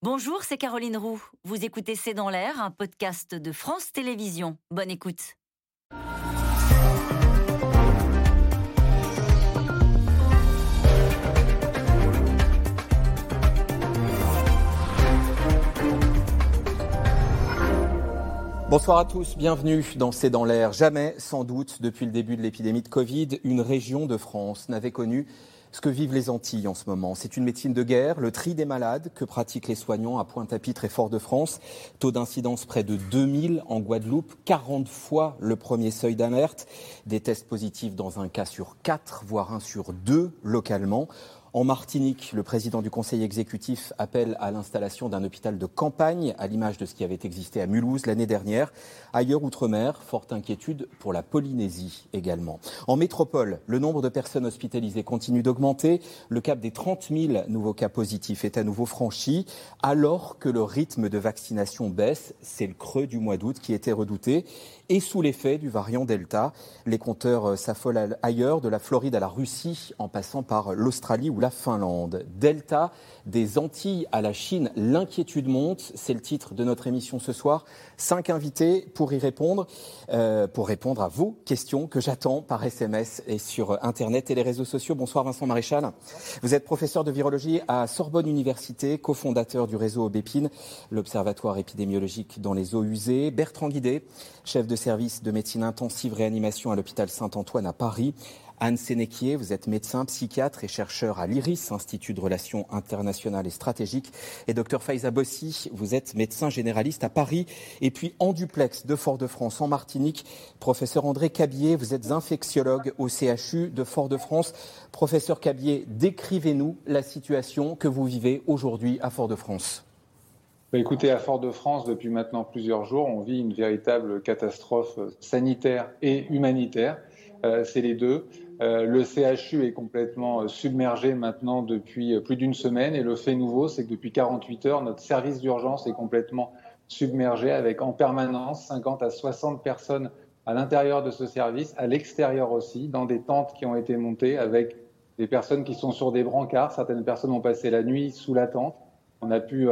Bonjour, c'est Caroline Roux. Vous écoutez C'est dans l'air, un podcast de France Télévisions. Bonne écoute. Bonsoir à tous, bienvenue dans C'est dans l'air. Jamais, sans doute, depuis le début de l'épidémie de Covid, une région de France n'avait connu ce que vivent les Antilles en ce moment. C'est une médecine de guerre, le tri des malades que pratiquent les soignants à Pointe-à-Pitre et Fort-de-France. Taux d'incidence près de 2000 en Guadeloupe, 40 fois le premier seuil d'alerte. Des tests positifs dans un cas sur 4, voire un sur 2 localement. En Martinique, le président du conseil exécutif appelle à l'installation d'un hôpital de campagne, à l'image de ce qui avait existé à Mulhouse l'année dernière. Ailleurs, outre-mer, forte inquiétude pour la Polynésie également. En métropole, le nombre de personnes hospitalisées continue d'augmenter. Le cap des 30 000 nouveaux cas positifs est à nouveau franchi, alors que le rythme de vaccination baisse. C'est le creux du mois d'août qui était redouté. Et sous l'effet du variant Delta, les compteurs s'affolent ailleurs, de la Floride à la Russie, en passant par l'Australie ou la Finlande. Delta, des Antilles à la Chine, l'inquiétude monte. C'est le titre de notre émission ce soir. Cinq invités pour y répondre, euh, pour répondre à vos questions que j'attends par SMS et sur Internet et les réseaux sociaux. Bonsoir Vincent Maréchal. Vous êtes professeur de virologie à Sorbonne Université, cofondateur du réseau Aubépine, l'observatoire épidémiologique dans les eaux usées. Bertrand Guidé, chef de service de médecine intensive réanimation à l'hôpital Saint-Antoine à Paris. Anne Sénéquier, vous êtes médecin, psychiatre et chercheur à l'IRIS, Institut de Relations internationales et stratégiques. Et docteur Faiza Bossi, vous êtes médecin généraliste à Paris. Et puis en duplex de Fort-de-France, en Martinique, professeur André Cabier, vous êtes infectiologue au CHU de Fort-de-France. Professeur Cabier, décrivez-nous la situation que vous vivez aujourd'hui à Fort-de-France. Bah, écoutez, à Fort-de-France, depuis maintenant plusieurs jours, on vit une véritable catastrophe sanitaire et humanitaire. Euh, c'est les deux. Euh, le CHU est complètement euh, submergé maintenant depuis plus d'une semaine et le fait nouveau, c'est que depuis 48 heures, notre service d'urgence est complètement submergé avec en permanence 50 à 60 personnes à l'intérieur de ce service, à l'extérieur aussi, dans des tentes qui ont été montées avec des personnes qui sont sur des brancards. Certaines personnes ont passé la nuit sous la tente. On a pu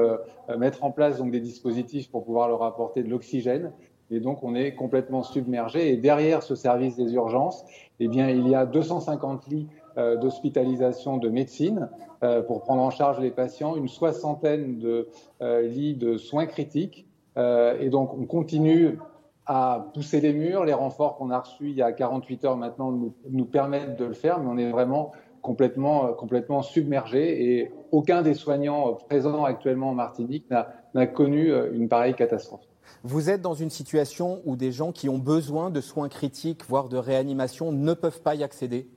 mettre en place donc des dispositifs pour pouvoir leur apporter de l'oxygène. Et donc, on est complètement submergé. Et derrière ce service des urgences, eh bien, il y a 250 lits euh, d'hospitalisation de médecine euh, pour prendre en charge les patients, une soixantaine de euh, lits de soins critiques. et donc, on continue à pousser les murs. Les renforts qu'on a reçus il y a 48 heures maintenant nous, nous permettent de le faire, mais on est vraiment complètement, complètement submergé et aucun des soignants présents actuellement en Martinique n'a connu une pareille catastrophe. Vous êtes dans une situation où des gens qui ont besoin de soins critiques, voire de réanimation, ne peuvent pas y accéder?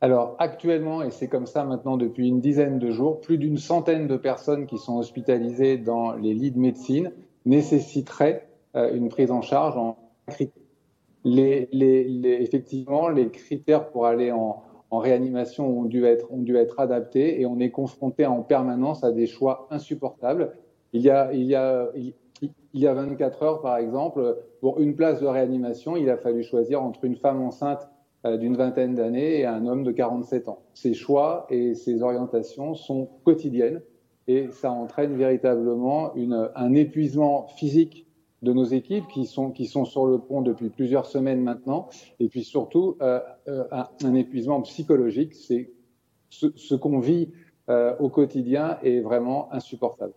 Alors actuellement, et c'est comme ça maintenant depuis une dizaine de jours, plus d'une centaine de personnes qui sont hospitalisées dans les lits de médecine nécessiteraient euh, une prise en charge en les, effectivement, les critères pour aller en, réanimation ont dû, être, ont dû être adaptés et on est confronté en permanence à des choix insupportables. Il y a, il y a, il y a 24 heures, par exemple, pour une place de réanimation, il a fallu choisir entre une femme enceinte euh, d'une vingtaine d'années et un homme de 47 ans. Ces choix et ces orientations sont quotidiennes et ça entraîne véritablement une, un épuisement physique de nos équipes qui sont, qui sont sur le pont depuis plusieurs semaines maintenant, et puis surtout euh, euh un, un, épuisement psychologique. C'est ce, ce qu'on vit euh, au quotidien est vraiment insupportable.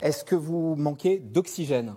Est-ce que vous manquez d'oxygène?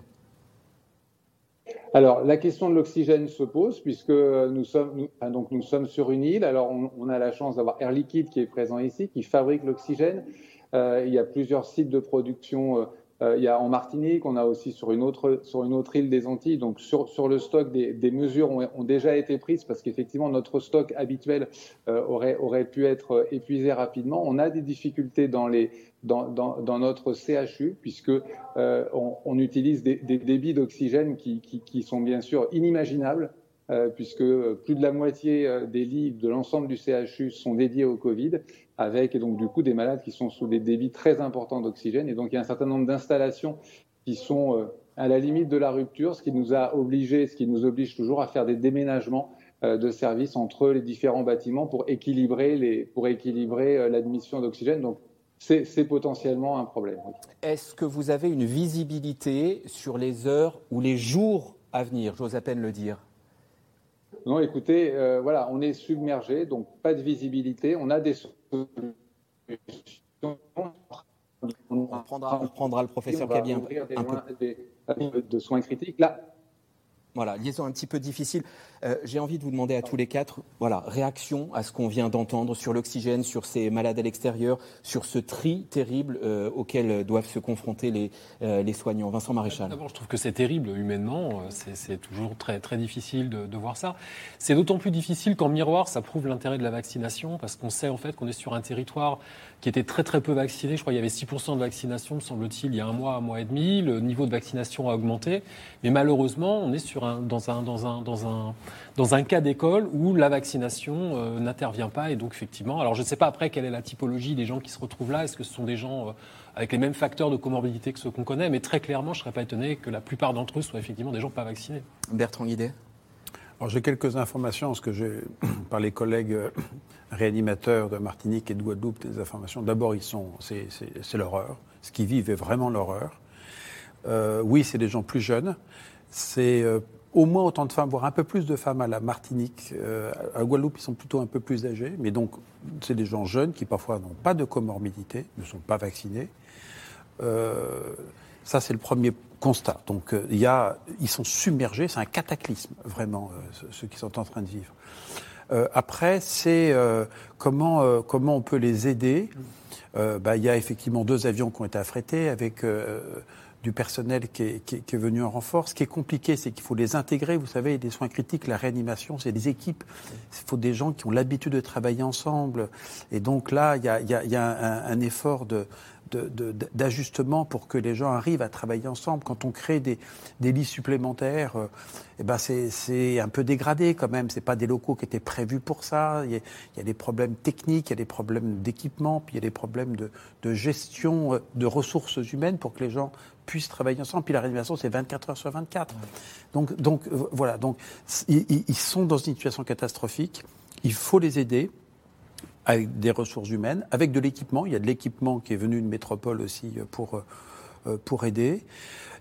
Alors, la question de l'oxygène se pose puisque nous sommes, donc nous sommes sur une île. Alors, on, a la chance d'avoir Air Liquide qui est présent ici, qui fabrique l'oxygène. Euh, il y a plusieurs sites de production il y a en Martinique, on a aussi sur une autre, sur une autre île des Antilles. Donc sur, sur le stock, des, mesures ont, déjà été prises parce qu'effectivement notre stock habituel euh, aurait, aurait pu être épuisé rapidement. On a des difficultés dans, les, dans, dans, dans notre CHU puisque euh, on, utilise des, débits d'oxygène qui, qui, sont bien sûr inimaginables. Euh, puisque plus de la moitié euh, des lits de l'ensemble du CHU sont dédiés au Covid avec donc du coup des malades qui sont sous des débits très importants d'oxygène. Et donc il y a un certain nombre d'installations qui sont euh, à la limite de la rupture, ce qui nous a obligé, ce qui nous oblige toujours à faire des déménagements de services entre les différents bâtiments pour équilibrer l'admission d'oxygène. Donc c'est potentiellement un problème. Est-ce que vous avez une visibilité sur les heures ou les jours à venir J'ose à peine le dire? Non, écoutez, euh, voilà, on est submergé, donc pas de visibilité. On a des solutions. On prendra, on prendra le professeur Cabien un peu. de soins critiques. Là, voilà, liaison un petit peu difficile. Euh, j'ai envie de vous demander à tous les quatre, voilà, réaction à ce qu'on vient d'entendre sur l'oxygène, sur ces malades à l'extérieur, sur ce tri terrible euh, auquel doivent se confronter les, euh, les soignants. Vincent Maréchal. D'abord, je trouve que c'est terrible humainement. C'est toujours très, très difficile de, de voir ça. C'est d'autant plus difficile qu'en miroir, ça prouve l'intérêt de la vaccination parce qu'on sait en fait qu'on est sur un territoire qui était très très peu vacciné. Je crois qu'il y avait 6% de vaccination, me semble-t-il, il y a un mois, un mois et demi. Le niveau de vaccination a augmenté. Mais malheureusement, on est sur un, dans, un, dans, un, dans, un, dans un cas d'école où la vaccination euh, n'intervient pas. Et donc, effectivement, alors je ne sais pas après quelle est la typologie des gens qui se retrouvent là. Est-ce que ce sont des gens euh, avec les mêmes facteurs de comorbidité que ceux qu'on connaît? Mais très clairement, je ne serais pas étonné que la plupart d'entre eux soient effectivement des gens pas vaccinés. Bertrand Guidet alors j'ai quelques informations, ce que j'ai par les collègues euh, réanimateurs de Martinique et de Guadeloupe, des informations. D'abord, ils sont, c'est l'horreur. Ce qu'ils vivent est vraiment l'horreur. Euh, oui, c'est des gens plus jeunes. C'est euh, au moins autant de femmes, voire un peu plus de femmes à la Martinique. à Guadeloupe, ils sont plutôt un peu plus âgés, mais donc c'est des gens jeunes qui parfois n'ont pas de comorbidité, ne sont pas vaccinés. ça, c'est le premier Donc, a, ils sont submergés, c'est un cataclysme, vraiment, ce qu'ils sont en train de vivre. Euh, après, c'est euh, comment, euh, comment on peut les aider? Bah, il y a effectivement deux avions qui ont été affrétés avec du personnel qui est, qui, venu en renfort. Ce qui est compliqué, c'est qu'il faut les intégrer. Vous savez, les soins critiques, la réanimation, c'est des équipes. Il faut des gens qui ont l'habitude de travailler ensemble. Et donc là, il y a, y a, y a un, effort de, d'ajustement pour que les gens arrivent à travailler ensemble. Quand on crée des, des lits supplémentaires, euh, eh ben c'est un peu dégradé quand même. C'est pas des locaux qui étaient prévus pour ça. Il y a, il y a des problèmes techniques, il y a des problèmes d'équipement, puis il y a des problèmes de, de, gestion euh, de ressources humaines pour que les gens puissent travailler ensemble. Puis la réanimation, c'est 24 heures sur 24. Donc, donc euh, voilà. Donc ils, ils sont dans une situation catastrophique. Il faut les aider avec des ressources humaines, avec de l'équipement. Il y a de l'équipement qui est venu de métropole aussi euh, pour, euh, pour aider.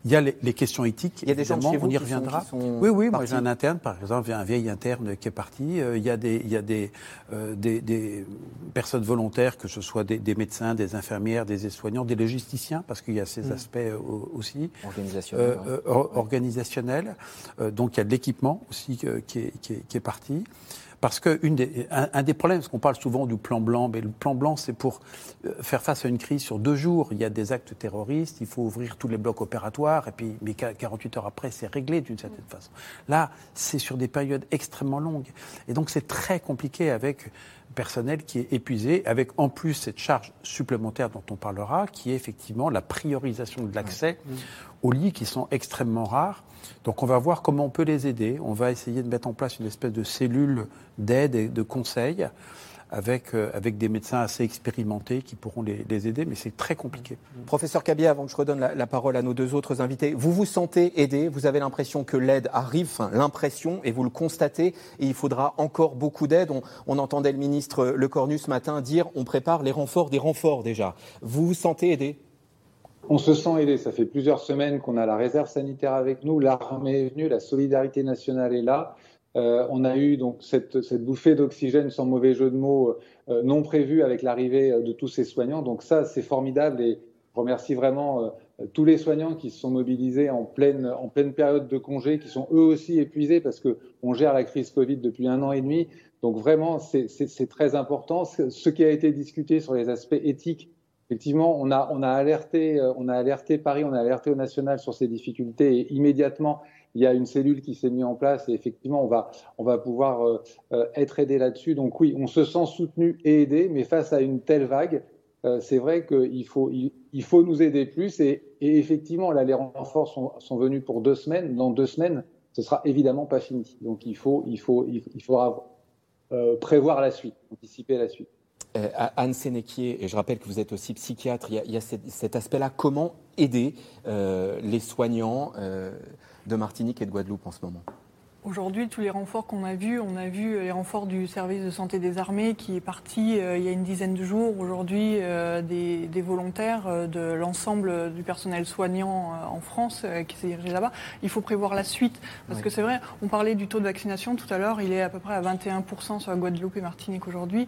Il y a les, questions éthiques. Il y a des gens chez on y reviendra. oui, oui, moi j'ai un interne, par exemple, un vieil interne qui est parti. Euh, il y a des, il y a des, des, des, personnes volontaires, que ce soit des, des médecins, des infirmières, des aides-soignants, des logisticiens, parce qu'il y a ces mm. aspects aussi. Organisationnels. organisationnels. donc il y a de l'équipement aussi qui est, qui est, qui est parti. Parce que des, un, des problèmes, parce qu'on parle souvent du plan blanc, mais le plan blanc, c'est pour euh, faire face à une crise sur deux jours. Il y a des actes terroristes, il faut ouvrir tous les blocs opératoires, et puis, mais 48 heures après, c'est réglé d'une certaine façon. Là, c'est sur des périodes extrêmement longues. Et donc, c'est très compliqué avec personnel qui est épuisé, avec en plus cette charge supplémentaire dont on parlera, qui est effectivement la priorisation de l'accès aux lits qui sont extrêmement rares. Donc on va voir comment on peut les aider. On va essayer de mettre en place une espèce de cellule d'aide et de conseil avec, euh, avec des médecins assez expérimentés qui pourront les, les aider, mais c'est très compliqué. Professeur Cabier, avant que je redonne la, la, parole à nos deux autres invités, vous vous sentez aidé Vous avez l'impression que l'aide arrive, enfin l'impression, et vous le constatez, et il faudra encore beaucoup d'aide. On, on, entendait le ministre Le Cornu ce matin dire on prépare les renforts des renforts déjà. Vous vous sentez aidé? On se sent aidé. Ça fait plusieurs semaines qu'on a la réserve sanitaire avec nous. L'armée est venue, la solidarité nationale est là. Euh, on a eu donc cette, bouffée d'oxygène, sans mauvais jeu de mots, euh, non prévue avec l'arrivée de tous ces soignants. Donc ça, c'est formidable et je remercie vraiment euh, tous les soignants qui se sont mobilisés en pleine, période de congé, qui sont eux aussi épuisés parce que on gère la crise Covid depuis un an et demi. Donc vraiment, c'est très important. Ce qui a été discuté sur les aspects éthiques effectivement, on a, on a alerté, on a alerté Paris, on a alerté au national sur ces difficultés et immédiatement, il y a une cellule qui s'est mise en place et effectivement, on va, on va pouvoir euh, euh, être aidé là-dessus. Donc oui, on se sent soutenu et aidé, mais face à une telle vague, euh, c'est vrai qu'il faut, il, faut nous aider plus. Et, effectivement, là, les renforts sont, venus pour deux semaines. Dans deux semaines, ce sera évidemment pas fini. Donc il, faut, il, faut, il, faudra prévoir la suite, anticiper la suite. Anne Sénéquier, et je rappelle que vous êtes aussi psychiatre, il y a, cet aspect-là. Comment aider les soignants de Martinique et de Guadeloupe en ce moment Aujourd'hui, tous les renforts qu'on a vus, on a vu les renforts du service de santé des armées qui est parti euh, il y a une dizaine de jours. Aujourd'hui, euh, des, des, volontaires euh, de l'ensemble du personnel soignant en France qui s'est dirigé là-bas. Il faut prévoir la suite. Parce que c'est vrai, on parlait du taux de vaccination tout à l'heure, il est à peu près à 21% sur la Guadeloupe et Martinique aujourd'hui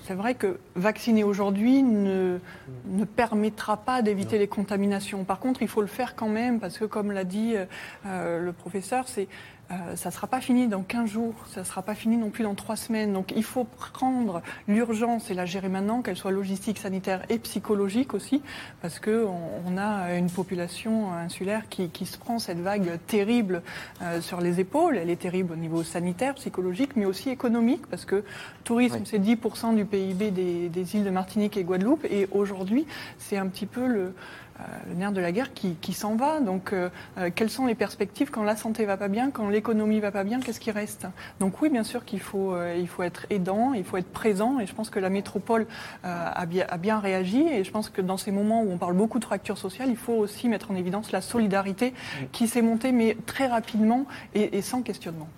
c'est vrai que vacciner aujourd'hui ne, ne, permettra pas d'éviter les contaminations. Par contre, il faut le faire quand même parce que, comme l'a dit euh, le professeur, c'est euh, ça ne sera pas fini dans 15 jours, ça ne sera pas fini non plus dans 3 semaines. Donc il faut prendre l'urgence et la gérer maintenant, qu'elle soit logistique, sanitaire et psychologique aussi, parce qu'on on a une population insulaire qui, qui, se prend cette vague terrible euh, sur les épaules. Elle est terrible au niveau sanitaire, psychologique, mais aussi économique, parce que tourisme, c'est 10% du PIB des, des îles de Martinique et Guadeloupe, et aujourd'hui, c'est un petit peu le le nerf de la guerre qui, s'en va. Donc, euh, euh, quelles sont les perspectives quand la santé va pas bien, quand l'économie va pas bien, qu'est-ce qui reste? Donc oui, bien sûr qu'il faut, il faut être aidant, il faut être présent. Et je pense que la métropole a bien, a, bien, réagi. Et je pense que dans ces moments où on parle beaucoup de fracture sociale, il faut aussi mettre en évidence la solidarité qui s'est montée, mais très rapidement et sans questionnement.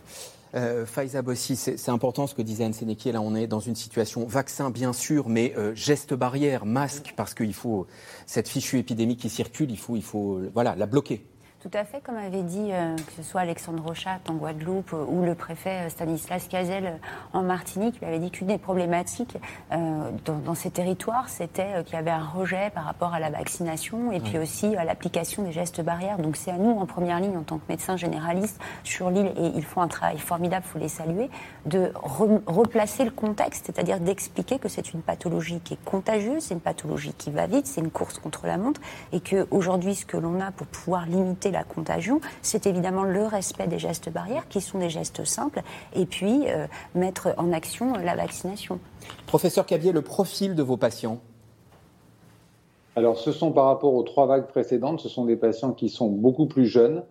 Euh, Faiza c'est important ce que disait Anne Sénéquier. Là, on est dans une situation vaccin, bien sûr, mais euh, geste barrière, masque, parce qu'il faut cette fichue épidémie qui circule, il faut, il faut voilà, la bloquer. Tout à fait, comme avait dit euh, que ce soit Alexandre Rochat en Guadeloupe euh, ou le préfet euh, Stanislas Cazel en Martinique, il avait dit qu'une des problématiques dans, ces territoires, c'était qu'il y avait un rejet par rapport à la vaccination et puis aussi à l'application des gestes barrières. Donc c'est à nous, en première ligne, en tant que médecins généralistes sur l'île, et ils font un travail formidable, il faut les saluer, de replacer le contexte, c'est-à-dire d'expliquer que c'est une pathologie qui est contagieuse, c'est une pathologie qui va vite, c'est une course contre la montre, et qu'aujourd'hui, ce que l'on a pour pouvoir limiter la contagion, c'est évidemment le respect des gestes barrières, qui sont des gestes simples, et puis euh, mettre en action la vaccination. Professeur Cabier, le profil de vos patients? Alors, ce sont par rapport aux trois vagues précédentes, ce sont des patients qui sont beaucoup plus jeunes.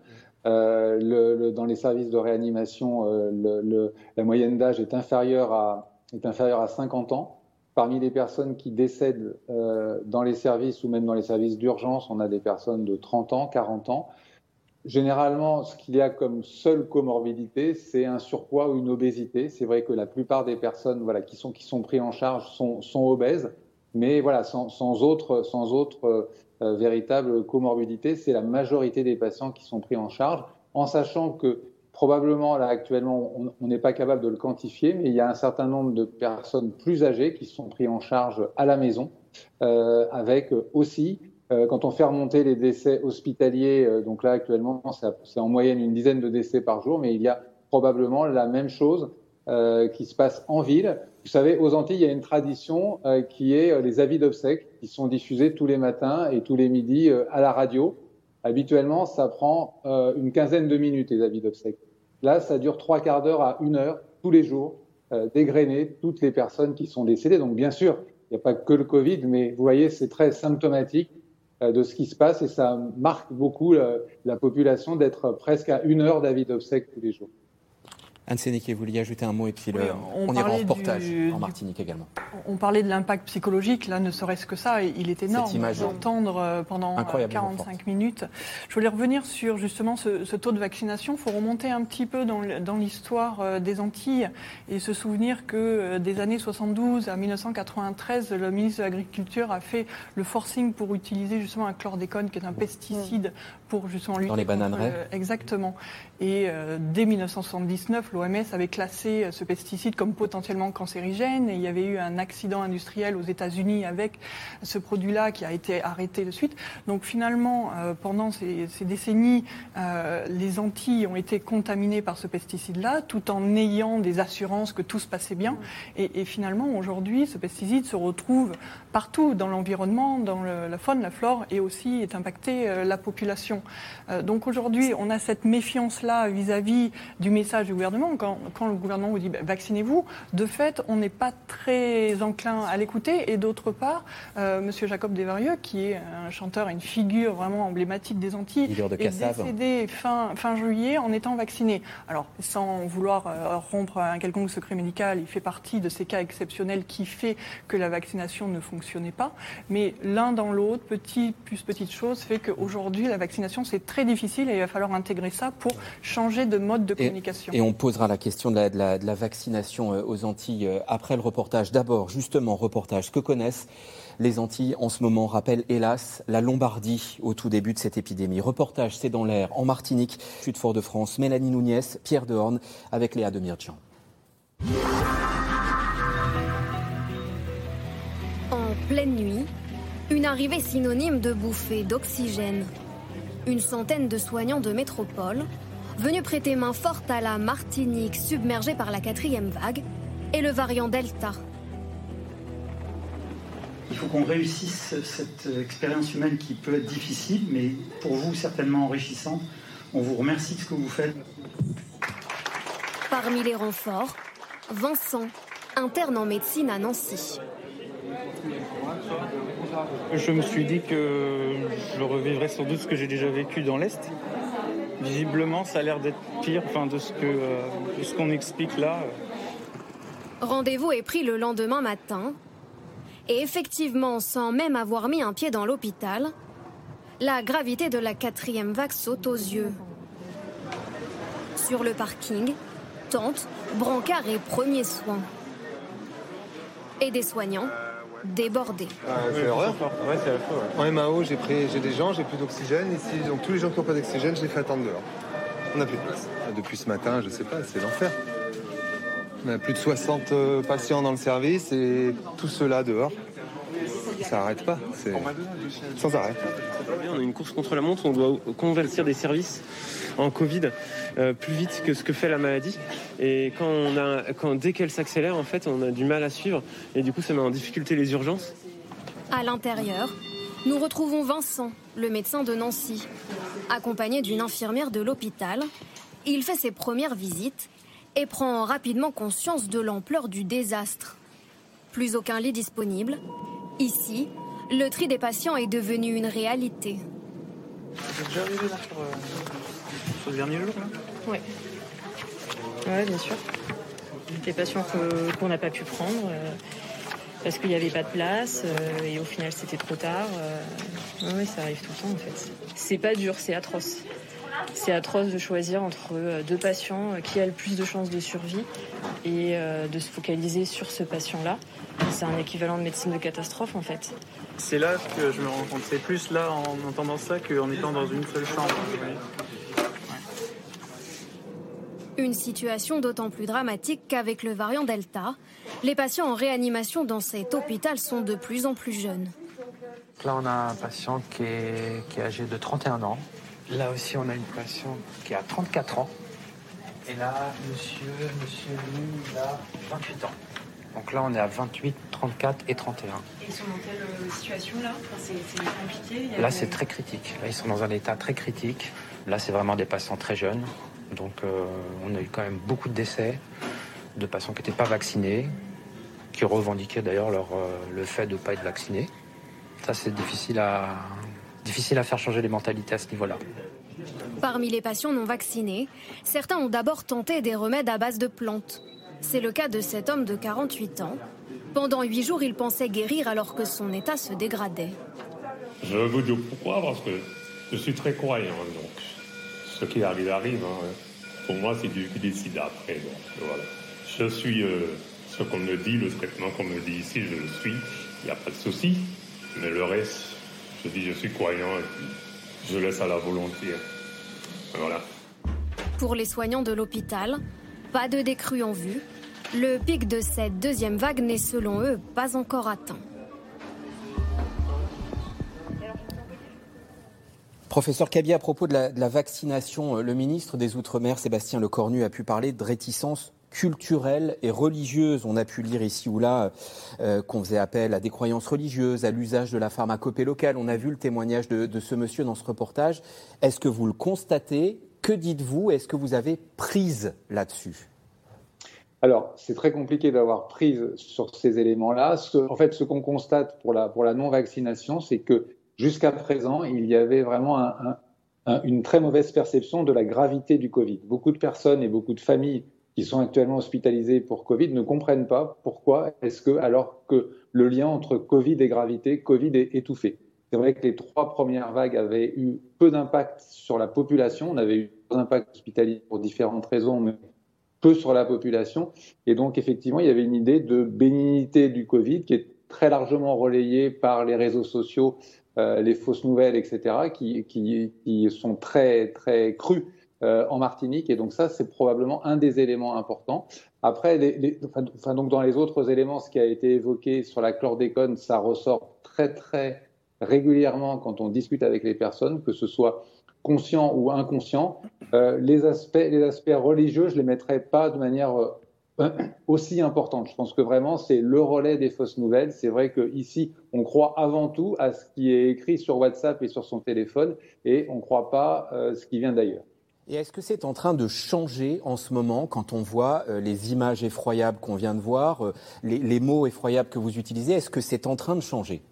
Euh, le, dans les services de réanimation, euh, le, la moyenne d'âge est inférieure à, est inférieure à 50 ans. Parmi les personnes qui décèdent euh, dans les services ou même dans les services d'urgence, on a des personnes de 30 ans, 40 ans. Généralement, ce qu'il y a comme seule comorbidité, c'est un surpoids ou une obésité. C'est vrai que la plupart des personnes voilà, qui, sont, qui sont prises en charge sont, sont obèses, mais voilà, sans, sans autre, sans autre euh, euh, véritable comorbidité, c'est la majorité des patients qui sont pris en charge, en sachant que probablement, là, actuellement, on n'est pas capable de le quantifier, mais il y a un certain nombre de personnes plus âgées qui sont prises en charge à la maison, euh, avec aussi quand on fait remonter les décès hospitaliers, euh, donc là actuellement c'est en moyenne une dizaine de décès par jour, mais il y a probablement la même chose euh, qui se passe en ville. Vous savez, aux Antilles, il y a une tradition qui est les avis d'obsèques qui sont diffusés tous les matins et tous les midis à la radio. Habituellement, ça prend une quinzaine de minutes les avis d'obsèques. Là, ça dure trois quarts d'heure à une heure tous les jours, dégrainer toutes les personnes qui sont décédées. Donc bien sûr, il n'y a pas que le Covid, mais vous voyez, c'est très symptomatique euh, de ce qui se passe et ça marque beaucoup la, population d'être presque à une heure d'avis d'obsèques tous les jours. Anne Sénéquier, vous vouliez ajouter un mot et puis on, on ira en reportage en Martinique également. On parlait de l'impact psychologique, là ne serait-ce que ça, il est énorme d'entendre euh, pendant 45 euh, minutes. Je voulais revenir sur justement ce, taux de vaccination. Il faut remonter un petit peu dans, l'histoire des Antilles et se souvenir que des années 72 à 1993, le ministre de l'Agriculture a fait le forcing pour utiliser justement un chlordécone qui est un pesticide pour justement lutter dans les bananes exactement. Et dès 1979, l'OMS avait classé euh, ce pesticide comme potentiellement cancérigène et il y avait eu un accident industriel aux États-Unis avec ce produit-là qui a été arrêté de suite. Donc finalement, euh, pendant ces, décennies, euh, les Antilles ont été contaminées par ce pesticide-là tout en ayant des assurances que tout se passait bien. Et, finalement, aujourd'hui, ce pesticide se retrouve partout dans l'environnement, dans la faune, la flore et aussi est impacté la population. donc aujourd'hui, on a cette méfiance-là vis-à-vis du message du gouvernement quand, le gouvernement vous dit bah, vaccinez-vous, de fait, on n'est pas très enclin à l'écouter. Et d'autre part, euh, Monsieur Jacob Desvarieux, qui est un chanteur, une figure vraiment emblématique des Antilles, de est décédé fin, fin juillet en étant vacciné. Alors, sans vouloir euh, rompre un quelconque secret médical, il fait partie de ces cas exceptionnels qui fait que la vaccination ne fonctionnait pas. Mais l'un dans l'autre, petit plus petite chose, fait qu'aujourd'hui, la vaccination, c'est très difficile et il va falloir intégrer ça pour changer de mode de communication. Et, on posera la question de la, de la, vaccination euh, aux Antilles euh, après le reportage. D'abord, justement, reportage. Que connaissent les Antilles en ce moment rappellent hélas la Lombardie au tout début de cette épidémie. Reportage, c'est dans l'air, en Martinique, Sud Fort-de-France, Mélanie Nouniez, Pierre Dehorne, avec Léa Demirjian. En pleine nuit, une arrivée synonyme de bouffée d'oxygène. Une centaine de soignants de métropole, venus prêter main forte à la Martinique submergée par la quatrième vague et le variant Delta. Il faut qu'on réussisse cette expérience humaine qui peut être difficile, mais pour vous certainement enrichissante. On vous remercie de ce que vous faites. Parmi les renforts, Vincent, interne en médecine à Nancy. Je me suis dit que je revivrais sans doute ce que j'ai déjà vécu dans l'Est. Visiblement, ça a l'air d'être pire enfin, de ce qu'on explique là. Rendez-vous est pris le lendemain matin. Et effectivement, sans même avoir mis un pied dans l'hôpital, la gravité de la quatrième vague saute aux yeux. Sur le parking, tente, brancard et premiers soins. Et des soignants débordés. Ah, c'est l'horreur. Ouais, c'est la En MAO, j'ai pris, j'ai des gens, j'ai plus d'oxygène. Ici, donc tous les gens qui n'ont pas d'oxygène, je les fais attendre dehors. On n'a plus de place. Depuis ce matin, je sais pas, c'est l'enfer. On a plus de 60 euh, patients dans le service et tous ceux-là dehors. Ça n'arrête pas, c'est sans arrêt. On a une course contre la montre, on doit convertir des services en Covid euh, plus vite que ce que fait la maladie. Et quand on a, quand, dès qu'elle s'accélère, en fait, on a du mal à suivre. Et du coup, ça met en difficulté les urgences. À l'intérieur, nous retrouvons Vincent, le médecin de Nancy. Accompagné d'une infirmière de l'hôpital, il fait ses premières visites et prend rapidement conscience de l'ampleur du désastre. Plus aucun lit disponible. Ici, le tri des patients est devenu une réalité. Vous déjà arrivé là sur, euh, le dernier jour là Oui. Oui, bien sûr. Des patients qu'on n'a pas pu prendre euh, parce qu'il n'y avait pas de place euh, et au final c'était trop tard. oui, ça arrive tout le temps en fait. C'est pas dur, c'est atroce. C'est atroce de choisir entre deux patients qui a le plus de chances de survie et de se focaliser sur ce patient-là. C'est un équivalent de médecine de catastrophe en fait. C'est là que je me rends compte. C'est plus là en entendant ça qu'en étant dans une seule chambre. Une situation d'autant plus dramatique qu'avec le variant Delta, les patients en réanimation dans cet hôpital sont de plus en plus jeunes. Là, on a un patient qui est, qui est âgé de 31 ans. Là aussi, on a une patiente qui a 34 ans. Et là, monsieur, monsieur, lui, il a 28 ans. Donc là, on est à 28, 34 et 31. Et ils sont dans quelle euh, situation là? C'est compliqué Là, c'est très critique. Là, ils sont dans un état très critique. Là, c'est vraiment des patients très jeunes. Donc, euh, on a eu quand même beaucoup de décès de patients qui n'étaient pas vaccinés, qui revendiquaient d'ailleurs leur, euh, le fait de ne pas être vaccinés. Ça, c'est difficile à, difficile à faire changer les mentalités à ce niveau-là. Parmi les patients non vaccinés, certains ont d'abord tenté des remèdes à base de plantes. C'est le cas de cet homme de 48 ans. Pendant huit jours, il pensait guérir alors que son état se dégradait. Je vous dis pourquoi, parce que je suis très croyant. Donc, ce qui arrive, arrive. Hein. Pour moi, c'est Dieu qui décide après. voilà. Je suis euh, ce qu'on me dit, le traitement qu'on me dit ici, je le suis. Il n'y a pas de souci. Mais le reste, je dis, je suis croyant et puis je laisse à la volonté. Voilà. Pour les soignants de l'hôpital, pas de décrue en vue. Le pic de cette deuxième vague n'est selon eux pas encore atteint. Professeur Cabier, à propos de la, vaccination, euh, le ministre des Outre-mer, Sébastien Lecornu, a pu parler de réticence culturelle et religieuse. On a pu lire ici ou là euh, qu'on faisait appel à des croyances religieuses, à l'usage de la pharmacopée locale. On a vu le témoignage de, ce monsieur dans ce reportage. Est-ce que vous le constatez? Que dites-vous? Est-ce que vous avez prise là-dessus? Alors, c'est très compliqué d'avoir prise sur ces éléments-là. En fait, ce qu'on constate pour la non-vaccination, c'est que jusqu'à présent, il y avait vraiment un, un, une très mauvaise perception de la gravité du Covid. Beaucoup de personnes et beaucoup de familles qui sont actuellement hospitalisées pour Covid ne comprennent pas pourquoi est-ce que, alors que le lien entre Covid et gravité, Covid est étouffé. C'est vrai que les trois premières vagues avaient eu peu d'impact sur la population. On avait eu peu d'impact hospitalier pour différentes raisons, mais peu sur la population. Et donc, effectivement, il y avait une idée de bénignité du Covid qui est très largement relayée par les réseaux sociaux, les fausses nouvelles, etc., qui, qui, sont très, très crues euh, en Martinique. Et donc, ça, c'est probablement un des éléments importants. Après, donc dans les autres éléments, ce qui a été évoqué sur la chlordécone, ça ressort très, très régulièrement quand on discute avec les personnes, que ce soit conscient ou inconscient. Euh, les, aspects, les aspects religieux, je ne les mettrais pas de manière euh, aussi importante. Je pense que vraiment, c'est le relais des fausses nouvelles. C'est vrai qu'ici, on croit avant tout à ce qui est écrit sur WhatsApp et sur son téléphone et on ne croit pas euh, ce qui vient d'ailleurs. Et est-ce que c'est en train de changer en ce moment quand on voit euh, les images effroyables qu'on vient de voir, euh, les, les, mots effroyables que vous utilisez? Est-ce que c'est en train de changer?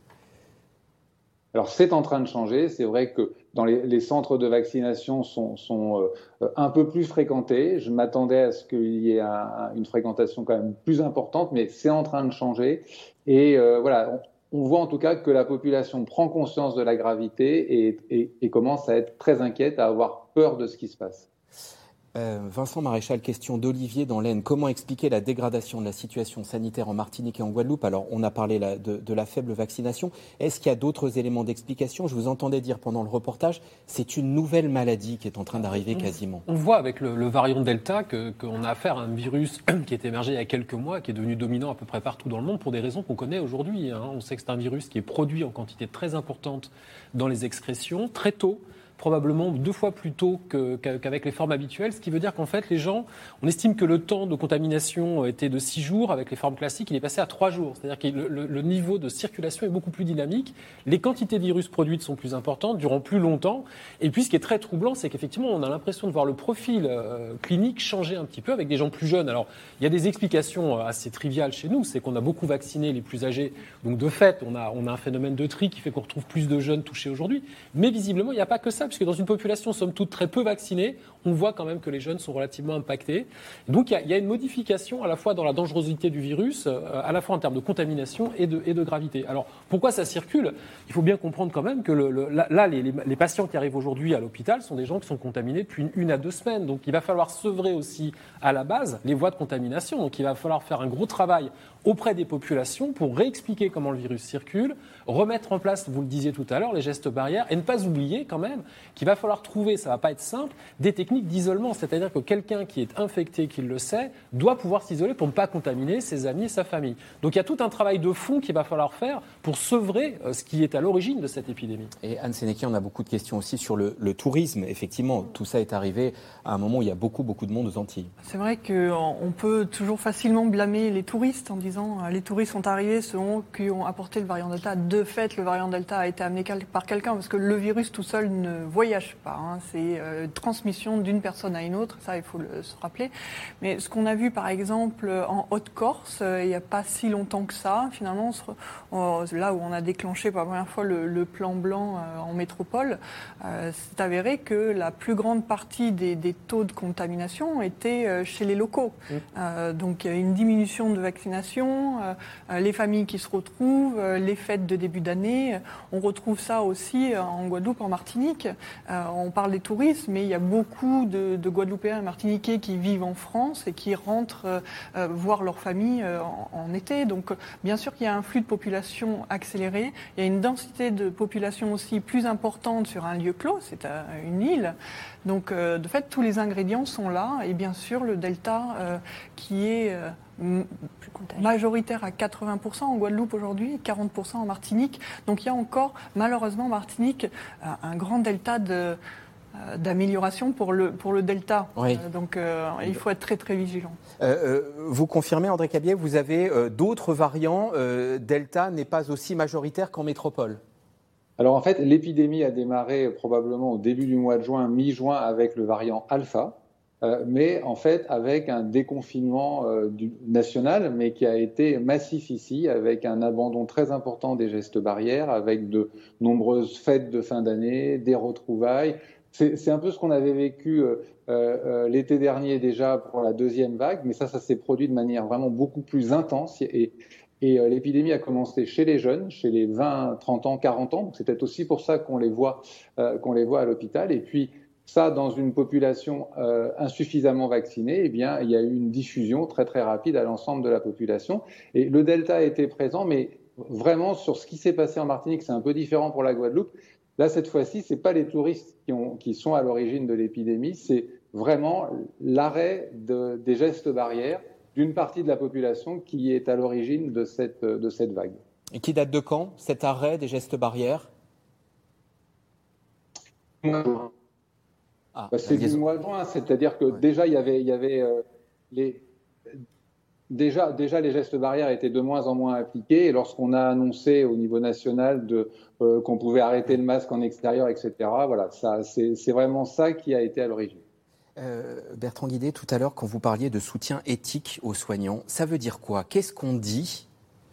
Alors c'est en train de changer. C'est vrai que dans les, centres de vaccination sont, sont euh, un peu plus fréquentés. Je m'attendais à ce qu'il y ait un, une fréquentation quand même plus importante, mais c'est en train de changer. Et euh, voilà, on, voit en tout cas que la population prend conscience de la gravité et commence à être très inquiète, à avoir peur de ce qui se passe. Euh, Vincent Maréchal, question d'Olivier dans l'Aisne. Comment expliquer la dégradation de la situation sanitaire en Martinique et en Guadeloupe Alors, on a parlé de, de, la faible vaccination. Est-ce qu'il y a d'autres éléments d'explication Je vous entendais dire pendant le reportage, c'est une nouvelle maladie qui est en train d'arriver quasiment. On voit avec le, le variant Delta qu'on qu a affaire à un virus qui est émergé il y a quelques mois, qui est devenu dominant à peu près partout dans le monde pour des raisons qu'on connaît aujourd'hui. Hein. On sait que c'est un virus qui est produit en quantité très importante dans les excrétions, très tôt probablement deux fois plus tôt qu'avec les formes habituelles, ce qui veut dire qu'en fait, les gens, on estime que le temps de contamination était de six jours, avec les formes classiques, il est passé à trois jours. C'est-à-dire que le, niveau de circulation est beaucoup plus dynamique, les quantités de virus produites sont plus importantes, durant plus longtemps, et puis ce qui est très troublant, c'est qu'effectivement, on a l'impression de voir le profil euh, clinique changer un petit peu avec des gens plus jeunes. Alors, il y a des explications euh, assez triviales chez nous, c'est qu'on a beaucoup vacciné les plus âgés, donc de fait, on a un phénomène de tri qui fait qu'on retrouve plus de jeunes touchés aujourd'hui, mais visiblement, il n'y a pas que ça puisque dans une population somme toute très peu vaccinée, on voit quand même que les jeunes sont relativement impactés. Donc il y, a une modification à la fois dans la dangerosité du virus, euh, à la fois en termes de contamination et de, gravité. Alors pourquoi ça circule? Il faut bien comprendre quand même que là, les, patients qui arrivent aujourd'hui à l'hôpital sont des gens qui sont contaminés depuis une, une, à deux semaines. Donc il va falloir sevrer aussi à la base les voies de contamination. Donc il va falloir faire un gros travail auprès des populations pour réexpliquer comment le virus circule, remettre en place, vous le disiez tout à l'heure, les gestes barrières et ne pas oublier quand même qu'il va falloir trouver, ça va pas être simple, des techniques d'isolement. C'est-à-dire que quelqu'un qui est infecté, qui le sait, doit pouvoir s'isoler pour ne pas contaminer ses amis et sa famille. Donc il y a tout un travail de fond qu'il va falloir faire pour sevrer ce qui est à l'origine de cette épidémie. Et Anne Sénéki, on a beaucoup de questions aussi sur le, le, tourisme. Effectivement, tout ça est arrivé à un moment où il y a beaucoup, beaucoup de monde aux Antilles. C'est vrai qu'on peut toujours facilement blâmer les touristes en disant les touristes sont arrivés, ceux qui ont apporté le variant Delta. De fait, le variant Delta a été amené par quelqu'un parce que le virus tout seul ne voyage pas. Hein. C'est euh, transmission d'une personne à une autre, ça il faut le, se rappeler. Mais ce qu'on a vu par exemple en Haute-Corse, euh, il n'y a pas si longtemps que ça, finalement, on, là où on a déclenché pour la première fois le, le plan blanc euh, en métropole, c'est avéré que la plus grande partie des, des taux de contamination était chez les locaux. Mmh. donc il y a une diminution de vaccination, les familles qui se retrouvent, les fêtes de début d'année. On retrouve ça aussi en Guadeloupe, en Martinique. on parle des touristes, mais il y a beaucoup de, de Guadeloupéens et Martiniquais qui vivent en France et qui rentrent voir leur famille en, en, été. Donc bien sûr qu'il y a un flux de population accéléré. Il y a une densité de population aussi plus importante sur un lieu clos, c'est une île. Donc de fait, tous les ingrédients sont là. Et bien sûr, le delta qui est majoritaire à 80% en Guadeloupe aujourd'hui, 40% en Martinique. Donc il y a encore, malheureusement, en Martinique, un grand delta de d'amélioration pour le, pour le delta. Oui. Euh, donc euh, il faut être très très vigilant. Euh, vous confirmez, André Cabier, vous avez d'autres variants. delta n'est pas aussi majoritaire qu'en métropole? Alors en fait, l'épidémie a démarré probablement au début du mois de juin, mi-juin, avec le variant alpha. euh, mais en fait avec un déconfinement euh, national, mais qui a été massif ici, avec un abandon très important des gestes barrières, avec de nombreuses fêtes de fin d'année, des retrouvailles. C'est un peu ce qu'on avait vécu euh, l'été dernier déjà pour la deuxième vague, mais ça, ça s'est produit de manière vraiment beaucoup plus intense. Et, et l'épidémie a commencé chez les jeunes, chez les 20, 30 ans, 40 ans. C'est peut-être aussi pour ça qu'on les voit, qu'on les voit à l'hôpital. Et puis ça, dans une population euh, insuffisamment vaccinée, eh bien, il y a eu une diffusion très très rapide à l'ensemble de la population. Et le Delta était présent, mais vraiment sur ce qui s'est passé en Martinique, c'est un peu différent pour la Guadeloupe. Là, cette fois-ci, c'est pas les touristes qui, ont, qui sont à l'origine de l'épidémie, c'est vraiment l'arrêt de, des gestes barrières d'une partie de la population qui est à l'origine de cette, de cette vague. Et qui date de quand, cet arrêt des gestes barrières? Ah, bah, c'est du mois de juin, c'est-à-dire que déjà il y avait, il y avait euh, les déjà, déjà les gestes barrières étaient de moins en moins appliqués et lorsqu'on a annoncé au niveau national de, euh, qu'on pouvait arrêter le masque en extérieur, etc. Voilà, ça, c'est vraiment ça qui a été à l'origine. Euh, Bertrand Guidé, tout à l'heure, quand vous parliez de soutien éthique aux soignants, ça veut dire quoi? Qu'est-ce qu'on dit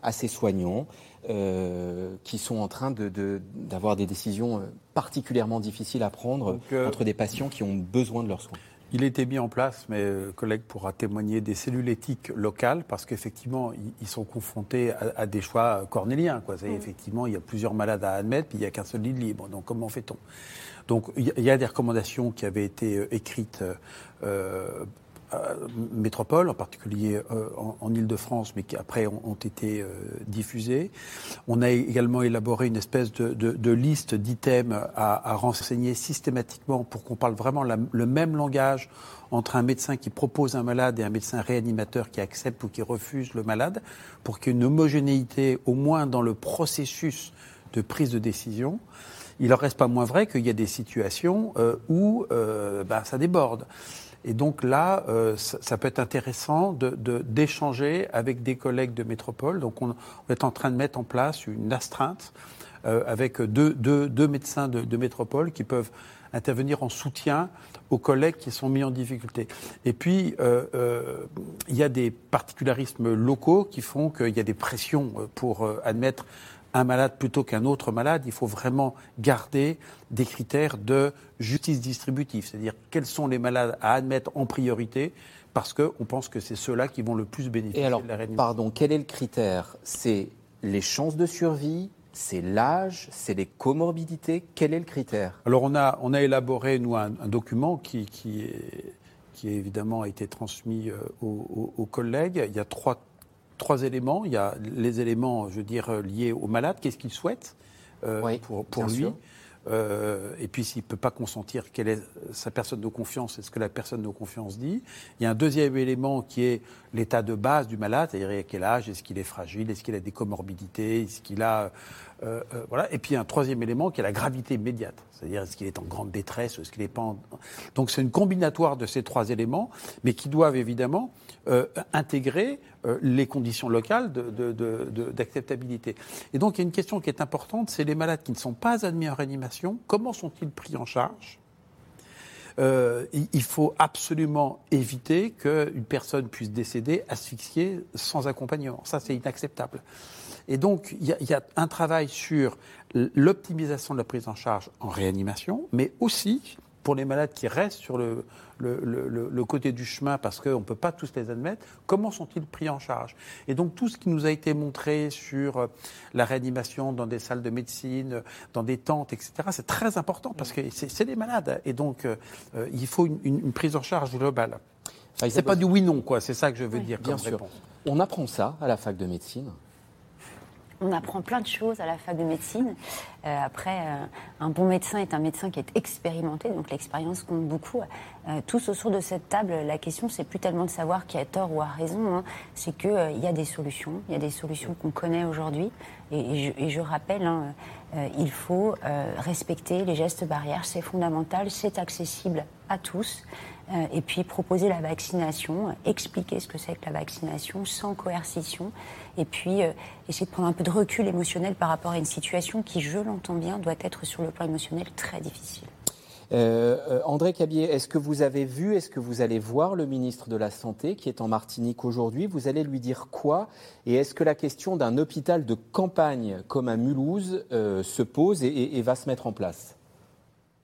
à ces soignants euh, qui sont en train d'avoir de, des décisions euh, particulièrement difficiles à prendre euh, entre des patients qui ont besoin de leurs soins? Il était mis en place, mais collègue pourra témoigner, des cellules éthiques locales, parce qu'effectivement, ils sont confrontés à, des choix cornéliens. Quoi. Mm. Effectivement, il y a plusieurs malades à admettre, puis il n'y a qu'un seul lit libre. Donc comment fait-on? Donc il y a des recommandations qui avaient été écrites euh, métropole, en particulier euh, en, Ile-de-France, mais qui après ont, été euh, diffusées. On a également élaboré une espèce de, liste d'items à, renseigner systématiquement pour qu'on parle vraiment le même langage entre un médecin qui propose un malade et un médecin réanimateur qui accepte ou qui refuse le malade, pour qu'il y ait une homogénéité au moins dans le processus de prise de décision. Il n'en reste pas moins vrai qu'il y a des situations où ben, ça déborde. Et donc là, euh, ça, peut être intéressant d'échanger avec des collègues de métropole. Donc on, est en train de mettre en place une astreinte euh, avec deux, médecins de, de, métropole qui peuvent intervenir en soutien aux collègues qui sont mis en difficulté. Et puis, euh, il y a des particularismes locaux qui font qu'il y a des pressions pour admettre un malade plutôt qu'un autre malade, il faut vraiment garder des critères de justice distributive, c'est-à-dire quels sont les malades à admettre en priorité parce qu'on pense que c'est ceux-là qui vont le plus bénéficier alors, de la réanimation. Pardon, quel est le critère? C'est les chances de survie c'est l'âge, c'est les comorbidités? Quel est le critère? Alors on a, on a élaboré, nous, un, document qui, qui, est, qui évidemment a été transmis euh, aux, aux, collègues. Il y a trois trois éléments. Il y a les éléments, je veux dire, liés au malade. Qu'est-ce qu'il souhaite euh, pour, pour lui euh, et puis s'il ne peut pas consentir, quelle est sa personne de confiance et ce que la personne de confiance dit. Il y a un deuxième élément qui est l'état de base du malade, c'est-à-dire à quel âge, est-ce qu'il est fragile, est-ce qu'il a des comorbidités, est-ce qu'il a... Euh, voilà. Et puis un troisième élément qui est la gravité immédiate, c'est-à-dire est-ce qu'il est en grande détresse, est-ce qu'il n'est pas en... Donc c'est une combinatoire de ces trois éléments, mais qui doivent évidemment euh, intégrer euh, les conditions locales d'acceptabilité. Et donc il y a une question qui est importante, c'est les malades qui ne sont pas admis en réanimation, comment sont-ils pris en charge? Euh, il faut absolument éviter qu'une personne puisse décéder asphyxiée sans accompagnement. Ça, c'est inacceptable. Et donc, il y, a un travail sur l'optimisation de la prise en charge en réanimation, mais aussi pour les malades qui restent sur le, le, côté du chemin parce qu'on ne peut pas tous les admettre, comment sont-ils pris en charge? Et donc tout ce qui nous a été montré sur euh, la réanimation dans des salles de médecine, dans des tentes, etc., c'est très important parce que c'est des malades et donc euh, euh, il faut une, prise en charge globale. Enfin, c'est pas du oui-non, quoi. C'est ça que je veux dire. Bien sûr. On apprend ça à la fac de médecine on apprend plein de choses à la fac de médecine. Euh, après, euh, un bon médecin est un médecin qui est expérimenté, donc l'expérience compte beaucoup. Euh, tous autour de cette table, la question, c'est plus tellement de savoir qui a tort ou a raison, hein. c'est qu'il il y a des solutions, il y a des solutions qu'on connaît aujourd'hui. Et, je, rappelle, hein, il faut respecter les gestes barrières, c'est fondamental, c'est accessible à tous. Et puis proposer la vaccination, expliquer ce que c'est que la vaccination sans coercition, et puis euh, essayer de prendre un peu de recul émotionnel par rapport à une situation qui, je l'entends bien, doit être sur le plan émotionnel très difficile. Euh, euh, André Cabier, est-ce que vous avez vu, est-ce que vous allez voir le ministre de la Santé qui est en Martinique aujourd'hui? Vous allez lui dire quoi? Et est-ce que la question d'un hôpital de campagne comme à Mulhouse euh, se pose et, et va se mettre en place?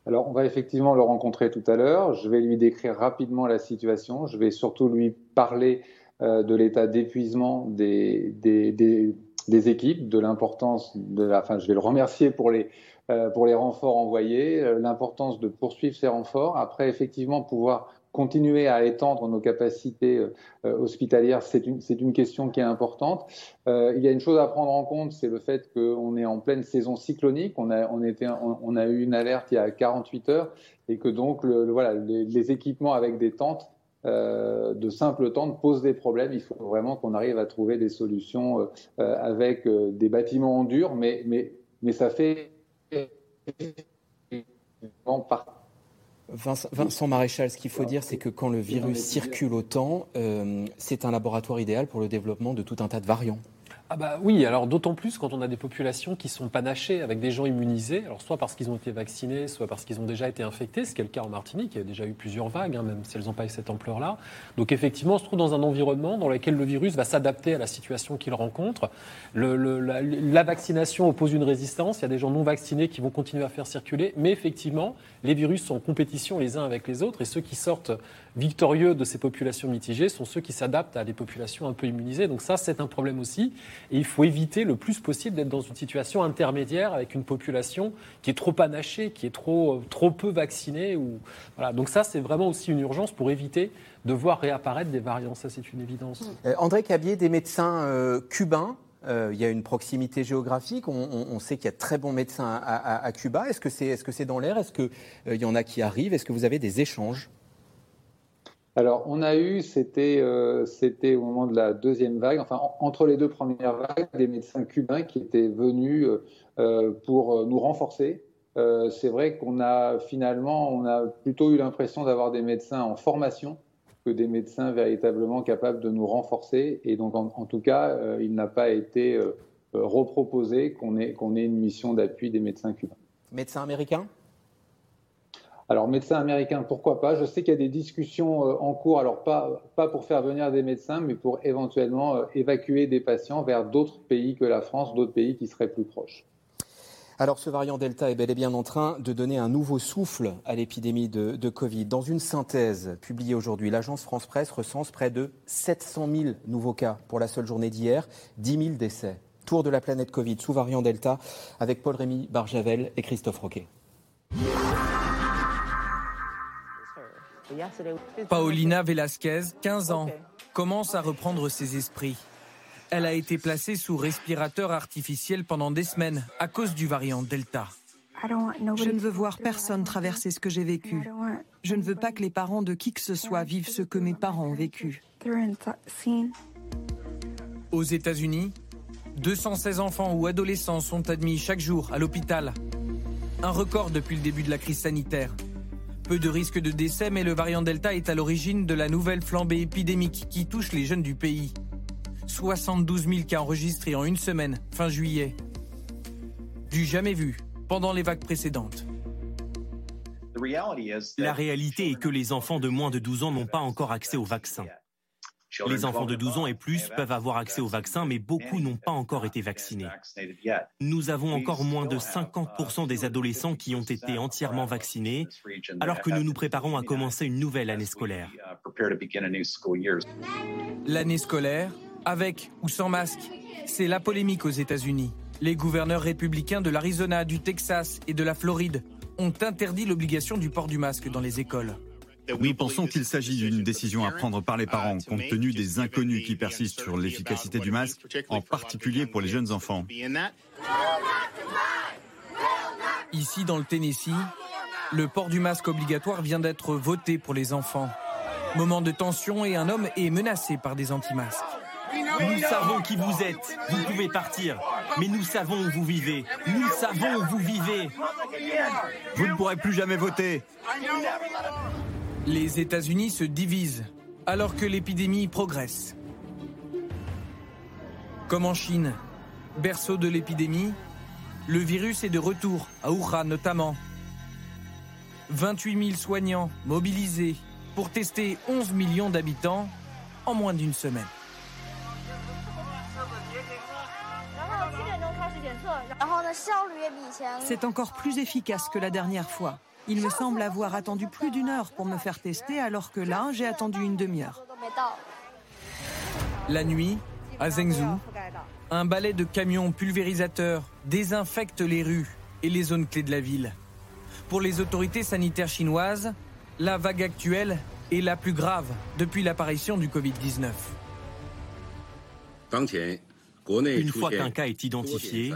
Alors, on va effectivement le rencontrer tout à l'heure. Je vais lui décrire rapidement la situation. Je vais surtout lui parler euh, de l'état d'épuisement des, des, des, équipes, de l'importance de la. Enfin, je vais le remercier pour les, euh, pour les renforts envoyés, euh, l'importance de poursuivre ces renforts. Après, effectivement, pouvoir continuer à étendre nos capacités euh, hospitalières, c'est une, une, question qui est importante. Euh, il y a une chose à prendre en compte, c'est le fait qu'on est en pleine saison cyclonique. On a, on, était, on, a eu une alerte il y a 48 heures et que donc le, voilà, les, les, équipements avec des tentes, euh, de simples tentes, posent des problèmes. Il faut vraiment qu'on arrive à trouver des solutions euh, avec des bâtiments en dur, mais, mais, mais ça fait partie Vincent, Maréchal, ce qu'il faut dire, c'est que quand le virus circule autant, euh, c'est un laboratoire idéal pour le développement de tout un tas de variants. Ah bah oui, alors d'autant plus quand on a des populations qui sont panachées avec des gens immunisés, alors soit parce qu'ils ont été vaccinés, soit parce qu'ils ont déjà été infectés, ce qui est le cas en Martinique, il y a déjà eu plusieurs vagues, hein, même si elles n'ont pas eu cette ampleur-là. Donc effectivement, on se trouve dans un environnement dans lequel le virus va s'adapter à la situation qu'il rencontre. La, vaccination oppose une résistance, il y a des gens non vaccinés qui vont continuer à faire circuler, mais effectivement, les virus sont en compétition les uns avec les autres, et ceux qui sortent victorieux de ces populations mitigées sont ceux qui s'adaptent à des populations un peu immunisées. Donc ça, c'est un problème aussi. Et il faut éviter le plus possible d'être dans une situation intermédiaire avec une population qui est trop panachée, qui est trop, trop peu vaccinée. Donc ça, c'est vraiment aussi une urgence pour éviter de voir réapparaître des variants. Ça, c'est une évidence. Euh, André Cabier, des médecins euh, cubains euh, il y a une proximité géographique. On, sait qu'il y a de très bons médecins à, Cuba. Est-ce que c'est est -ce dans l'air? Est-ce qu'il euh, y en a qui arrivent? Est-ce que vous avez des échanges? Alors, on a eu, c'était euh, c'était au moment de la deuxième vague, enfin entre les deux premières vagues, des médecins cubains qui étaient venus euh, pour nous renforcer. Euh, c'est vrai qu'on a finalement, on a plutôt eu l'impression d'avoir des médecins en formation que des médecins véritablement capables de nous renforcer. Et donc, en, tout cas, euh, il n'a pas été euh, reproposé qu'on ait, qu'on ait une mission d'appui des médecins cubains. Médecins américains? Alors, médecins américains, pourquoi pas? Je sais qu'il y a des discussions euh, en cours, alors pas, pour faire venir des médecins, mais pour éventuellement euh, évacuer des patients vers d'autres pays que la France, d'autres pays qui seraient plus proches. Alors ce variant Delta est bel et bien en train de donner un nouveau souffle à l'épidémie de, de, Covid. Dans une synthèse publiée aujourd'hui, l'agence France Presse recense près de 700 000 nouveaux cas pour la seule journée d'hier, 10 000 décès. Tour de la planète Covid sous variant Delta avec Paul-Rémy Barjavel et Christophe Roquet. Paulina Velasquez, 15 ans, commence à reprendre ses esprits. Elle a été placée sous respirateur artificiel pendant des semaines à cause du variant Delta. Je ne veux voir personne traverser ce que j'ai vécu. Je ne veux pas que les parents de qui que ce soit vivent ce que mes parents ont vécu. Aux États-Unis, 216 enfants ou adolescents sont admis chaque jour à l'hôpital. Un record depuis le début de la crise sanitaire. Peu de risques de décès, mais le variant Delta est à l'origine de la nouvelle flambée épidémique qui touche les jeunes du pays. 72 000 cas enregistrés en une semaine, fin juillet. Du jamais vu pendant les vagues précédentes. La réalité est que les enfants de moins de 12 ans n'ont pas encore accès au vaccin. Les enfants de 12 ans et plus peuvent avoir accès au vaccin, mais beaucoup n'ont pas encore été vaccinés. Nous avons encore moins de 50% des adolescents qui ont été entièrement vaccinés, alors que nous nous préparons à commencer une nouvelle année scolaire. L'année scolaire, avec ou sans masque, c'est la polémique aux États-Unis. Les gouverneurs républicains de l'Arizona, du Texas et de la Floride ont interdit l'obligation du port du masque dans les écoles. Nous pensons qu'il s'agit d'une décision à prendre par les parents, compte tenu des inconnus qui persistent sur l'efficacité du masque, en particulier pour les jeunes enfants. Ici, dans le Tennessee, le port du masque obligatoire vient d'être voté pour les enfants. Moment de tension et un homme est menacé par des anti-masques. Nous savons qui vous êtes. Vous pouvez partir. Mais nous savons où vous vivez. Nous savons où vous vivez. Vous ne pourrez plus jamais voter. Les États-Unis se divisent alors que l'épidémie progresse. Comme en Chine, berceau de l'épidémie, le virus est de retour, à Wuhan notamment. 28 000 soignants mobilisés pour tester 11 millions d'habitants en moins d'une semaine. C'est encore plus efficace que la dernière fois. Il me semble avoir attendu plus d'une heure pour me faire tester, alors que là, j'ai attendu une demi-heure. La nuit, à Zhengzhou, un balai de camions pulvérisateurs désinfecte les rues et les zones clés de la ville. Pour les autorités sanitaires chinoises, la vague actuelle est la plus grave depuis l'apparition du Covid-19. Une fois qu'un cas est identifié,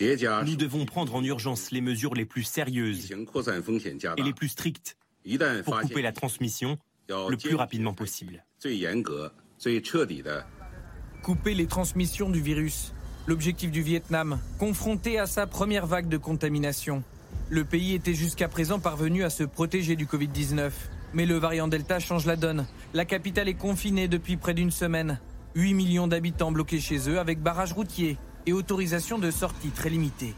nous devons prendre en urgence les mesures les plus sérieuses et les plus strictes pour couper la transmission le plus rapidement possible. Couper les transmissions du virus. L'objectif du Vietnam, confronté à sa première vague de contamination. Le pays était jusqu'à présent parvenu à se protéger du Covid-19. Mais le variant Delta change la donne. La capitale est confinée depuis près d'une semaine. 8 millions d'habitants bloqués chez eux avec barrage routier et autorisation de sortie très limitée.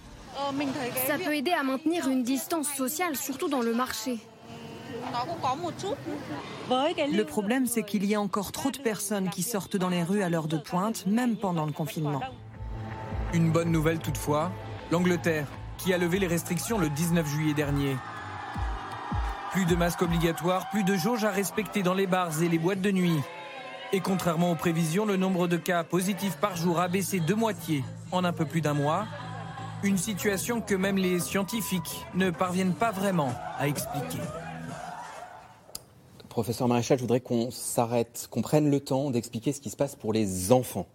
Ça peut aider à maintenir une distance sociale, surtout dans le marché. Le problème, c'est qu'il y a encore trop de personnes qui sortent dans les rues à l'heure de pointe, même pendant le confinement. Une bonne nouvelle toutefois, l'Angleterre, qui a levé les restrictions le 19 juillet dernier. Plus de masques obligatoires, plus de jauges à respecter dans les bars et les boîtes de nuit. Et contrairement aux prévisions, le nombre de cas positifs par jour a baissé de moitié en un peu plus d'un mois. Une situation que même les scientifiques ne parviennent pas vraiment à expliquer. Professeur Maréchal, je voudrais qu'on s'arrête, qu'on prenne le temps d'expliquer ce qui se passe pour les enfants.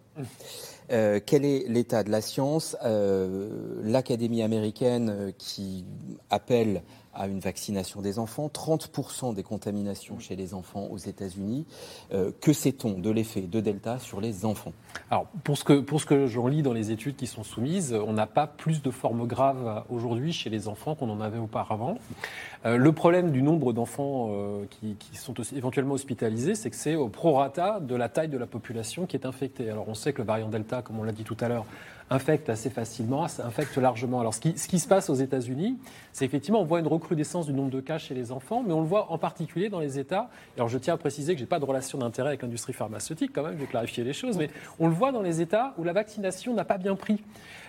Euh, quel est l'état de la science? Euh, L'Académie américaine euh, qui appelle à une vaccination des enfants, 30% des contaminations chez les enfants aux États-Unis. Euh, que sait-on de l'effet de Delta sur les enfants? Alors, pour ce que, pour ce que j'en lis dans les études qui sont soumises, on n'a pas plus de formes graves aujourd'hui chez les enfants qu'on en avait auparavant. Euh, le problème du nombre d'enfants euh, qui, qui, sont éventuellement hospitalisés, c'est que c'est au prorata de la taille de la population qui est infectée. Alors, on sait que le variant Delta, comme on l'a dit tout à l'heure, infecte assez facilement, infecte largement. Alors, ce qui, ce qui se passe aux États-Unis, c'est effectivement, on voit une recrudescence du nombre de cas chez les enfants, mais on le voit en particulier dans les États. Alors, je tiens à préciser que je n'ai pas de relation d'intérêt avec l'industrie pharmaceutique, quand même, je vais clarifier les choses, mais on le voit dans les États où la vaccination n'a pas bien pris.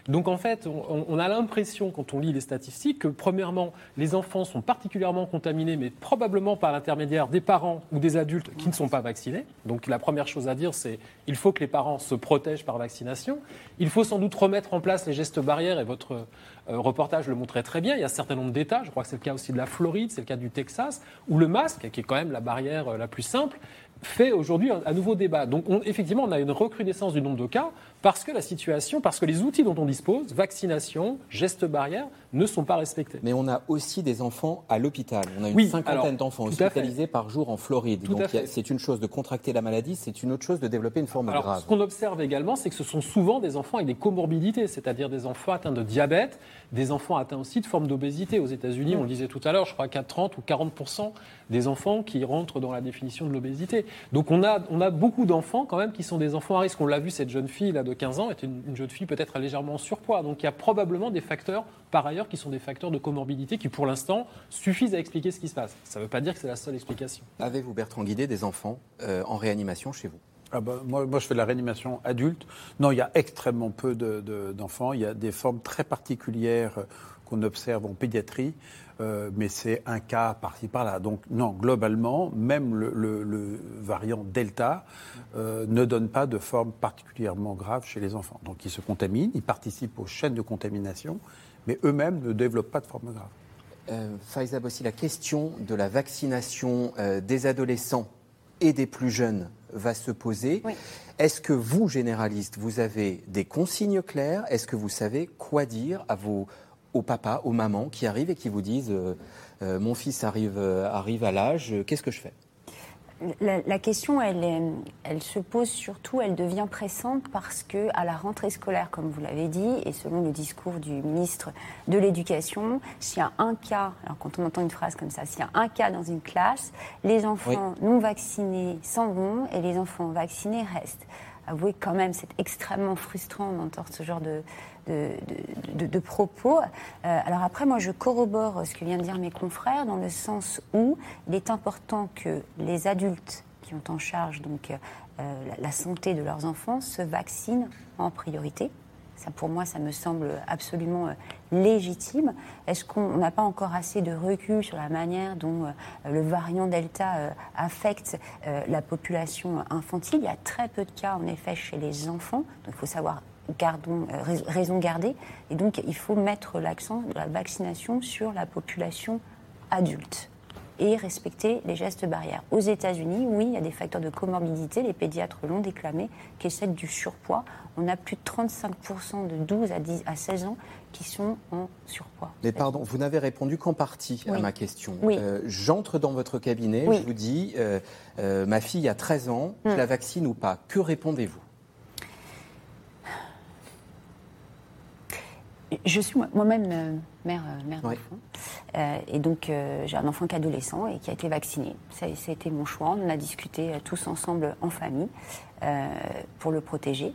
Donc en fait, on, a l'impression, quand on lit les statistiques, que premièrement, les enfants sont particulièrement contaminés, mais probablement par l'intermédiaire des parents ou des adultes qui ne sont pas vaccinés. Donc la première chose à dire, c'est il faut que les parents se protègent par vaccination. Il faut sans doute remettre en place les gestes barrières, et votre euh, reportage le montrait très bien. Il y a un certain nombre d'États, je crois que c'est le cas aussi de la Floride, c'est le cas du Texas, où le masque, qui est quand même la barrière euh, la plus simple, fait aujourd'hui un, nouveau débat. Donc on, effectivement, on a une recrudescence du nombre de cas parce que la situation, parce que les outils dont on dispose, vaccination, gestes barrières, ne sont pas respectés. Mais on a aussi des enfants à l'hôpital. On a une oui, cinquantaine d'enfants hospitalisés par jour en Floride. Tout Donc c'est une chose de contracter la maladie, c'est une autre chose de développer une forme alors, grave. Ce qu'on observe également, c'est que ce sont souvent des enfants avec des comorbidités, c'est-à-dire des enfants atteints de diabète, des enfants atteints aussi de formes d'obésité. Aux États-Unis, mmh. on le disait tout à l'heure, je crois qu'à 30 ou 40 des enfants qui rentrent dans la définition de l'obésité. Donc on a, on a beaucoup d'enfants quand même qui sont des enfants à risque. On l'a vu, cette jeune fille là de 15 ans était une, une jeune fille peut-être légèrement en surpoids. Donc il y a probablement des facteurs par ailleurs qui sont des facteurs de comorbidité qui pour l'instant suffisent à expliquer ce qui se passe. Ça ne veut pas dire que c'est la seule explication. Avez-vous Bertrand Guidé des enfants euh, en réanimation chez vous? Ah bah, moi, moi, je fais de la réanimation adulte. Non, il y a extrêmement peu d'enfants. De, de, il y a des formes très particulières qu'on observe en pédiatrie. Euh, mais c'est un cas par-ci par-là. Donc non, globalement, même le, le, le variant Delta euh, ne donne pas de forme particulièrement grave chez les enfants. Donc ils se contaminent, ils participent aux chaînes de contamination, mais eux-mêmes ne développent pas de forme grave. Euh, Faiza Bossi, la question de la vaccination euh, des adolescents et des plus jeunes va se poser. Oui. Est-ce que vous, généralistes, vous avez des consignes claires? Est-ce que vous savez quoi dire à vos aux papas, aux mamans qui arrivent et qui vous disent euh, euh, mon fils arrive, euh, arrive à l'âge, qu'est-ce que je fais? La, la, question, elle, est, elle, se pose surtout, elle devient pressante parce que à la rentrée scolaire, comme vous l'avez dit, et selon le discours du ministre de l'Éducation, s'il y a un cas, alors quand on entend une phrase comme ça, s'il y a un cas dans une classe, les enfants oui. non vaccinés s'en vont et les enfants vaccinés restent. avouer quand même, c'est extrêmement frustrant d'entendre ce genre de, de, propos. alors après, moi, je corrobore ce que viennent de dire mes confrères dans le sens où il est important que les adultes qui ont en charge donc la santé de leurs enfants se vaccinent en priorité pour moi, ça me semble absolument euh, légitime. Est-ce qu'on n'a pas encore assez de recul sur la manière dont euh, le variant Delta euh, affecte la population infantile? Il y a très peu de cas, en effet, chez les enfants. Donc, il faut savoir gardons, raison garder. Et donc, il faut mettre l'accent de la vaccination sur la population adulte et respecter les gestes barrières. Aux États-Unis, oui, il y a des facteurs de comorbidité, les pédiatres l'ont déclamé, qui est celle du surpoids. On a plus de 35% de 12 à, 10, à 16 ans qui sont en surpoids. Mais pardon, vous n'avez répondu qu'en partie à ma question. Oui. Euh, j'entre dans votre cabinet, je vous dis, euh, euh, ma fille a 13 ans, je hmm. la vaccine ou pas? Que répondez-vous? Je suis moi-même euh, mère, euh, mère d'enfant. Euh, et donc, j'ai un enfant qui est adolescent et qui a été vacciné. Ça, a été mon choix. On en a discuté tous ensemble en famille pour le protéger.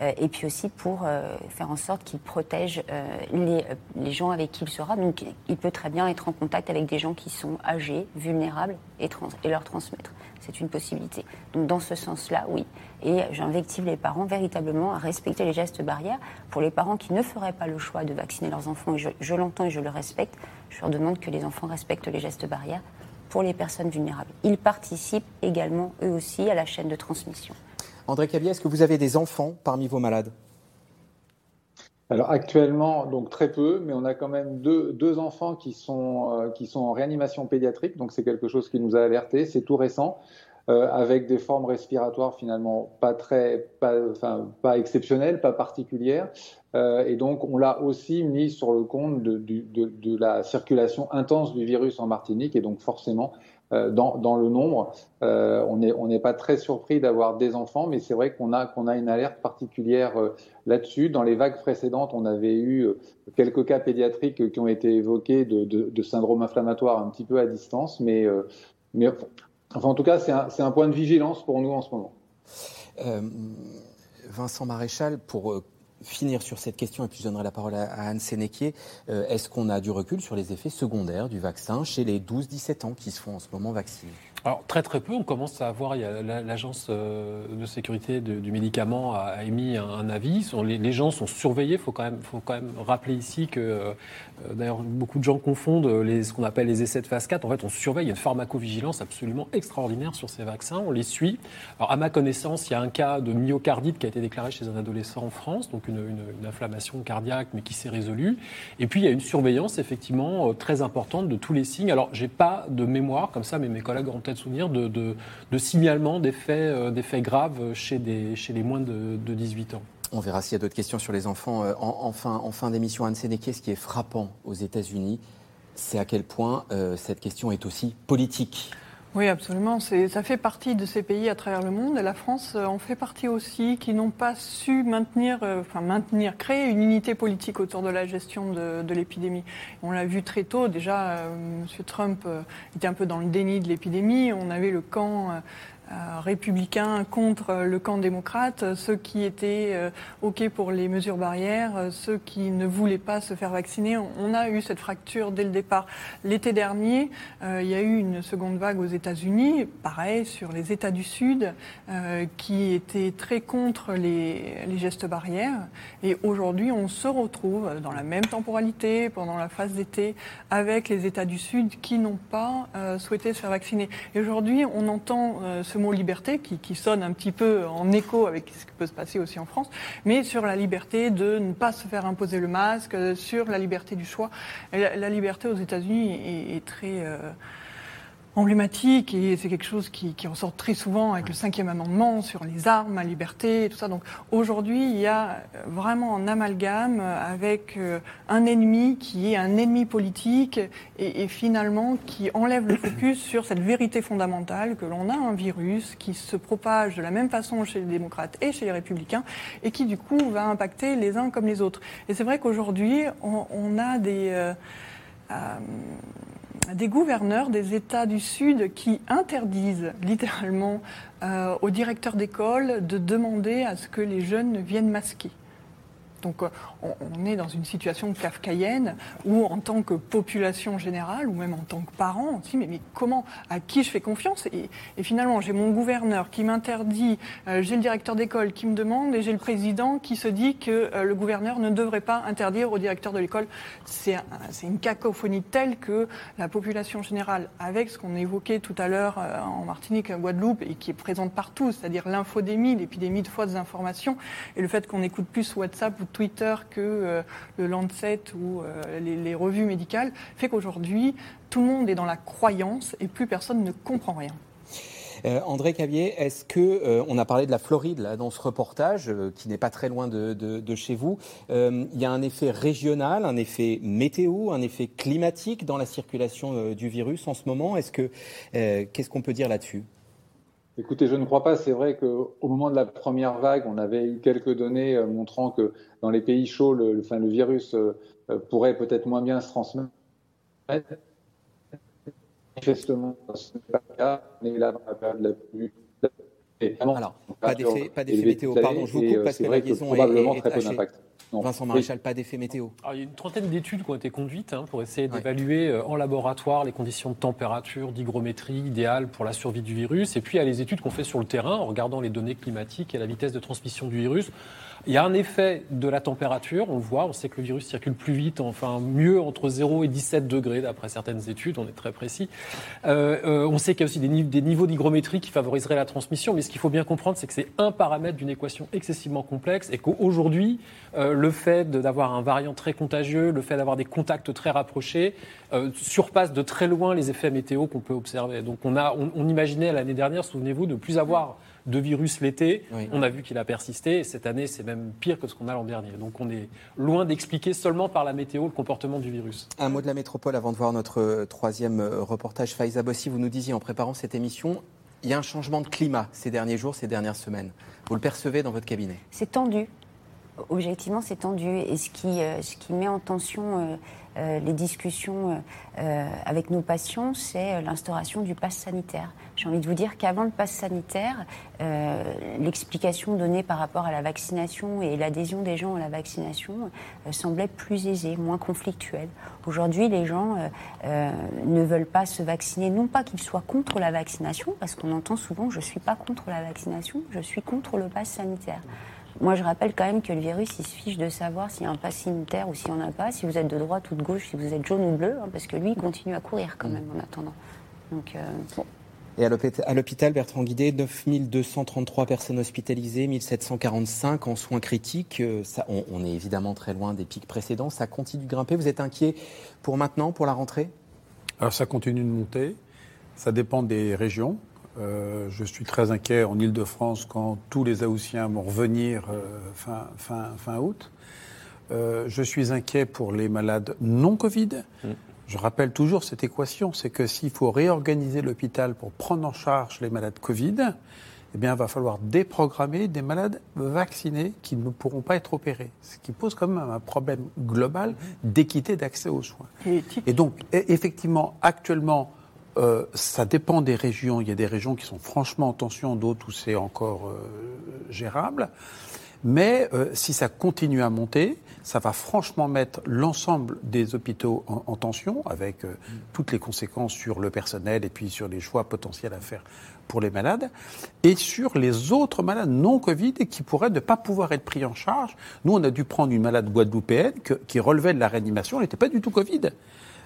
et puis aussi pour faire en sorte qu'il protège les, gens avec qui il sera. Donc, il peut très bien être en contact avec des gens qui sont âgés, vulnérables et, leur transmettre c'est une possibilité. Donc dans ce sens-là, oui. Et j'invective les parents véritablement à respecter les gestes barrières. Pour les parents qui ne feraient pas le choix de vacciner leurs enfants, je, l'entends et je le respecte, je leur demande que les enfants respectent les gestes barrières pour les personnes vulnérables. Ils participent également, eux aussi, à la chaîne de transmission. André Cabier, est-ce que vous avez des enfants parmi vos malades? Alors actuellement, donc très peu, mais on a quand même deux, deux enfants qui sont, euh, qui sont en réanimation pédiatrique, donc c'est quelque chose qui nous a alertés, c'est tout récent, euh, avec des formes respiratoires finalement pas très, pas, enfin, pas exceptionnelles, pas particulières, et donc on l'a aussi mis sur le compte de, la circulation intense du virus en Martinique, et donc forcément euh, dans, le nombre. Euh, on n'est pas très surpris d'avoir des enfants, mais c'est vrai qu'on a, qu'on a une alerte particulière euh, là-dessus. Dans les vagues précédentes, on avait eu quelques cas pédiatriques qui ont été évoqués de, syndrome inflammatoire un petit peu à distance, mais, mais enfin, en tout cas, c'est un, un, point de vigilance pour nous en ce moment. Vincent Maréchal, pour finir sur cette question, et puis je donnerai la parole à, Anne Sénéquier, euh, est-ce qu'on a du recul sur les effets secondaires du vaccin chez les 12-17 ans qui se font en ce moment vacciner? Alors très très peu, on commence à avoir, l'agence euh, de sécurité du médicament a émis un, avis, les, gens sont surveillés, il faut, quand même, rappeler ici que, euh, d'ailleurs beaucoup de gens confondent ce qu'on appelle les essais de phase 4, en fait on surveille, il y a une pharmacovigilance absolument extraordinaire sur ces vaccins, on les suit. Alors à ma connaissance, il y a un cas de myocardite qui a été déclaré chez un adolescent en France, donc une, une inflammation cardiaque mais qui s'est résolue. Et puis il y a une surveillance effectivement euh, très importante de tous les signes. Alors j'ai pas de mémoire comme ça, mais mes collègues ont peut-être souvenir de, de, signalement euh, des faits, graves chez, des, chez les moins de, 18 ans. On verra s'il y a d'autres questions sur les enfants euh, en, fin, en fin d'émission. Anne Sénéquet, ce qui est frappant aux États-Unis, c'est à quel point euh, cette question est aussi politique. Oui, absolument. Ça fait partie de ces pays à travers le monde. Et la France en fait partie aussi, qui n'ont pas su maintenir, enfin maintenir, créer une unité politique autour de la gestion de, l'épidémie. On l'a vu très tôt. Déjà, M. Trump était un peu dans le déni de l'épidémie. On avait le camp euh, républicains contre le camp démocrate, ceux qui étaient euh, OK pour les mesures barrières, euh, ceux qui ne voulaient pas se faire vacciner. On a eu cette fracture dès le départ. L'été dernier, il y a eu une seconde vague aux États-Unis, pareil, sur les États du Sud, qui étaient très contre les, les gestes barrières. Et aujourd'hui, on se retrouve dans la même temporalité, pendant la phase d'été, avec les États du Sud qui n'ont pas souhaité se faire vacciner. Et aujourd'hui, on entend ce mot liberté qui, sonne un petit peu en écho avec ce qui peut se passer aussi en France, mais sur la liberté de ne pas se faire imposer le masque, sur la liberté du choix. la, liberté aux États-Unis est, très euh, emblématique et c'est quelque chose qui, qui, ressort très souvent avec le cinquième amendement sur les armes, la liberté et tout ça. Donc aujourd'hui, il y a vraiment un amalgame avec euh, un ennemi qui est un ennemi politique et, et finalement qui enlève le focus sur cette vérité fondamentale que l'on a un virus qui se propage de la même façon chez les démocrates et chez les républicains et qui du coup va impacter les uns comme les autres. Et c'est vrai qu'aujourd'hui, on, on, a des... Euh, euh, des gouverneurs des États du Sud qui interdisent littéralement aux directeurs d'école de demander à ce que les jeunes viennent masquer. Donc euh, on, est dans une situation kafkaïenne où en tant que population générale ou même en tant que parent, on se dit mais, comment, à qui je fais confiance? Et, finalement j'ai mon gouverneur qui m'interdit, euh, j'ai le directeur d'école qui me demande et j'ai le président qui se dit que euh, le gouverneur ne devrait pas interdire au directeur de l'école. C'est une cacophonie telle que la population générale, avec ce qu'on évoquait tout à l'heure en Martinique, en Guadeloupe et qui est présente partout, c'est-à-dire l'infodémie, l'épidémie de fausses informations et le fait qu'on écoute plus WhatsApp ou Twitter que euh, le Lancet ou euh, les, revues médicales, fait qu'aujourd'hui, tout le monde est dans la croyance et plus personne ne comprend rien. Euh, André Cavier, est-ce que on a parlé de la Floride dans ce reportage, qui n'est pas très loin de, chez vous. il y a un effet régional, un effet météo, un effet climatique dans la circulation du virus en ce moment. Est-ce que qu'est-ce qu'on peut dire là-dessus? Écoutez, je ne crois pas. C'est vrai qu'au moment de la première vague, on avait eu quelques données euh, montrant que dans les pays chauds, le, enfin, le virus euh, euh, pourrait peut-être moins bien se transmettre. Manifestement, ce n'est pas le cas. On est là dans la période la plus. Alors, pas d'effet météo. Pardon, je vous coupe parce que la liaison est, est très peu d'impact. Vincent Maréchal, pas d'effet météo. Il y a une trentaine d'études qui ont été conduites hein, pour essayer d'évaluer euh, en laboratoire les conditions de température, d'hygrométrie idéales pour la survie du virus. Et puis il y a les études qu'on fait sur le terrain en regardant les données climatiques et la vitesse de transmission du virus. Il y a un effet de la température, on le voit, on sait que le virus circule plus vite, enfin mieux entre 0 et 17 degrés d'après certaines études, on est très précis. Euh, euh, on sait qu'il y a aussi des, niveaux d'hygrométrie qui favoriseraient la transmission, mais ce qu'il faut bien comprendre, c'est que c'est un paramètre d'une équation excessivement complexe et qu'aujourd'hui, euh, le fait d'avoir un variant très contagieux, le fait d'avoir des contacts très rapprochés, surpasse de très loin les effets météo qu'on peut observer. Donc on, a, on imaginait l'année dernière, souvenez-vous, de plus avoir de virus l'été. On a vu qu'il a persisté. Et cette année, c'est même pire que ce qu'on a l'an dernier. Donc on est loin d'expliquer seulement par la météo le comportement du virus. Un mot de la métropole avant de voir notre euh, troisième euh, reportage. Faiza Bossi, vous nous disiez en préparant cette émission, il y a un changement de climat ces derniers jours, ces dernières semaines. Vous le percevez dans votre cabinet? C'est tendu. Objectivement, c'est tendu. Et ce qui, euh, ce qui met en tension euh, les discussions euh, euh, avec nos patients, c'est l'instauration du pass sanitaire. J'ai envie de vous dire qu'avant le pass sanitaire, l'explication donnée par rapport à la vaccination et l'adhésion des gens à la vaccination semblait plus aisée, moins conflictuelle. Aujourd'hui, les gens ne veulent pas se vacciner, non pas qu'ils soient contre la vaccination, parce qu'on entend souvent je ne suis pas contre la vaccination, je suis contre le pass sanitaire. Moi, je rappelle quand même que le virus, il se fiche de savoir s'il y a un pass sanitaire ou s'il n'y en a pas, si vous êtes de droite ou de gauche, si vous êtes jaune ou bleu, hein, parce que lui, il continue à courir quand même en attendant. Donc, euh, Et à l'hôpital Bertrand Guidé, 9233 personnes hospitalisées, 1745 en soins critiques. Euh, ça, on, on, est évidemment très loin des pics précédents. Ça continue de grimper. Vous êtes inquiet pour maintenant, pour la rentrée? Alors ça continue de monter. Ça dépend des régions. Euh, je suis très inquiet en Ile-de-France quand tous les Aoussiens vont revenir euh, fin, fin, fin, août. Euh, je suis inquiet pour les malades non Covid. Mm. Je rappelle toujours cette équation, c'est que s'il faut réorganiser l'hôpital pour prendre en charge les malades Covid, eh bien, il va falloir déprogrammer des malades vaccinés qui ne pourront pas être opérés. Ce qui pose quand même un problème global d'équité d'accès aux soins. Et donc, e-, effectivement, actuellement, euh, ça dépend des régions. Il y a des régions qui sont franchement en tension, d'autres où c'est encore euh, gérable. Mais euh, si ça continue à monter, ça va franchement mettre l'ensemble des hôpitaux en, tension, avec toutes les conséquences sur le personnel et puis sur les choix potentiels à faire pour les malades, et sur les autres malades non Covid qui pourraient ne pas pouvoir être pris en charge. Nous, on a dû prendre une malade guadeloupéenne qui relevait de la réanimation, elle n'était pas du tout Covid.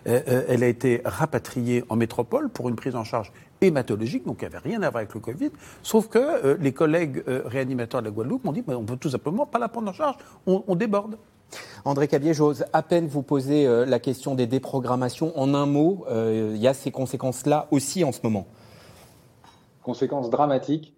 Euh, euh, elle a été rapatriée en métropole pour une prise en charge hématologique, donc il n'y avait rien à voir avec le Covid, sauf que euh, les collègues réanimateurs de la Guadeloupe m'ont dit on ne peut tout simplement pas la prendre en charge, on, déborde. André Cabier, j'ose à peine vous poser la question des déprogrammations. En un mot, il y a ces conséquences-là aussi en ce moment. Conséquences dramatiques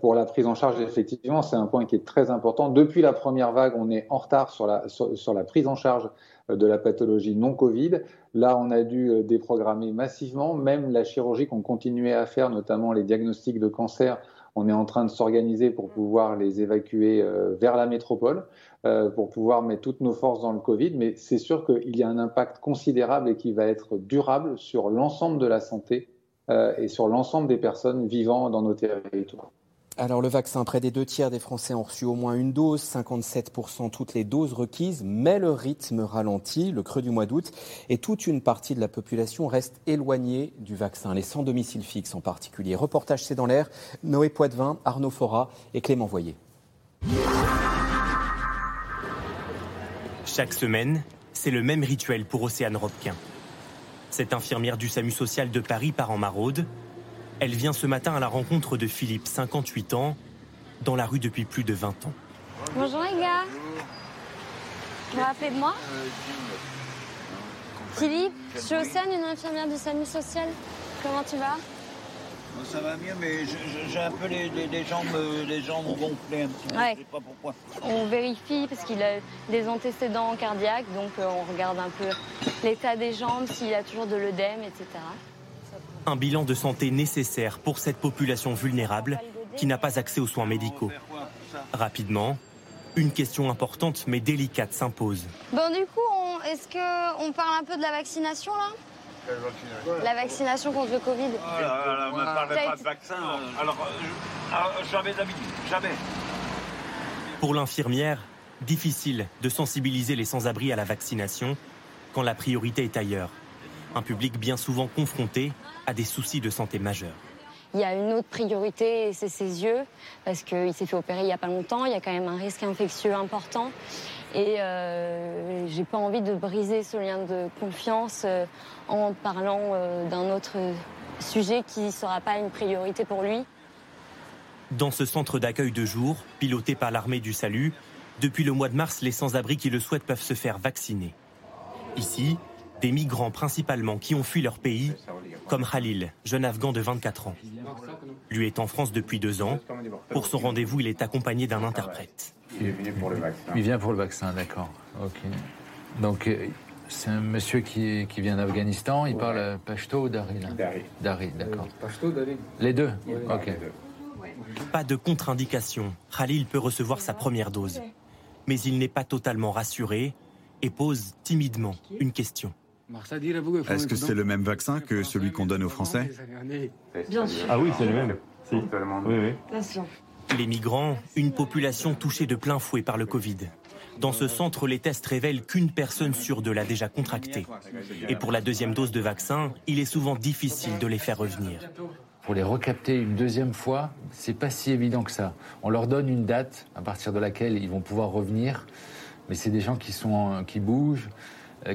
pour la prise en charge, effectivement, c'est un point qui est très important. Depuis la première vague, on est en retard sur la, sur la prise en charge de la pathologie non Covid. Là, on a dû euh, déprogrammer massivement, même la chirurgie qu'on continuait à faire, notamment les diagnostics de cancer, On est en train de s'organiser pour pouvoir les évacuer vers la métropole, pour pouvoir mettre toutes nos forces dans le Covid. Mais c'est sûr qu'il y a un impact considérable et qui va être durable sur l'ensemble de la santé et sur l'ensemble des personnes vivant dans nos territoires. Alors le vaccin, près des deux tiers des Français ont reçu au moins une dose, 57% toutes les doses requises, mais le rythme ralentit, le creux du mois d'août, et toute une partie de la population reste éloignée du vaccin, les sans domicile fixe en particulier. Reportage C'est dans l'air, Noé Poitvin, Arnaud Fora et Clément Voyer. Chaque semaine, c'est le même rituel pour Océane Robquin. Cette infirmière du SAMU social de Paris part en maraude elle vient ce matin à la rencontre de Philippe, 58 ans, dans la rue depuis plus de 20 ans. Bonjour les gars. Vous vous rappelez de moi Philippe, je suis Océane, une infirmière du SAMU social. Comment tu vas ça va mieux, mais j'ai un peu les, jambes, les jambes gonflées un petit peu. Ouais. Je sais pas pourquoi. On vérifie parce qu'il a des antécédents cardiaques, donc euh, on regarde un peu l'état des jambes, s'il a toujours de l'œdème, etc. Un bilan de santé nécessaire pour cette population vulnérable qui n'a pas accès aux soins médicaux. Rapidement, une question importante mais délicate s'impose. Bon, du coup, est-ce qu'on parle un peu de la vaccination là? La vaccination contre le Covid. Oh là ne parlez pas de vaccin. Alors, euh, ah, jamais d'habitude, jamais. Pour l'infirmière, difficile de sensibiliser les sans-abri à la vaccination quand la priorité est ailleurs. Un public bien souvent confronté à des soucis de santé majeurs. Il y a une autre priorité, c'est ses yeux, parce qu'il s'est fait opérer il n'y a pas longtemps. Il y a quand même un risque infectieux important. Et euh, j'ai pas envie de briser ce lien de confiance euh, en parlant euh, d'un autre sujet qui ne sera pas une priorité pour lui. Dans ce centre d'accueil de jour, piloté par l'armée du salut, depuis le mois de mars, les sans-abri qui le souhaitent peuvent se faire vacciner. Ici, des migrants principalement qui ont fui leur pays, comme Khalil, jeune Afghan de 24 ans. Lui est en France depuis deux ans. Pour son rendez-vous, il est accompagné d'un interprète. Il est venu pour le vaccin. Il vient pour le vaccin, d'accord. Ok. Donc, euh, c'est un monsieur qui, qui vient d'Afghanistan. Il parle Pashto ou Dari Dari. Dari, d'accord. Pashto, Dari Les deux Ok. Pas de contre-indication. Khalil peut recevoir sa première dose. Mais il n'est pas totalement rassuré et pose timidement une question. Est-ce que c'est le même vaccin que celui qu'on donne aux Français Bien sûr. Ah oui, c'est le même. Oui, oui. Les migrants, une population touchée de plein fouet par le Covid. Dans ce centre, les tests révèlent qu'une personne sur deux l'a déjà contracté. Et pour la deuxième dose de vaccin, il est souvent difficile de les faire revenir. Pour les recapter une deuxième fois, c'est pas si évident que ça. On leur donne une date à partir de laquelle ils vont pouvoir revenir, mais c'est des gens qui sont qui bougent,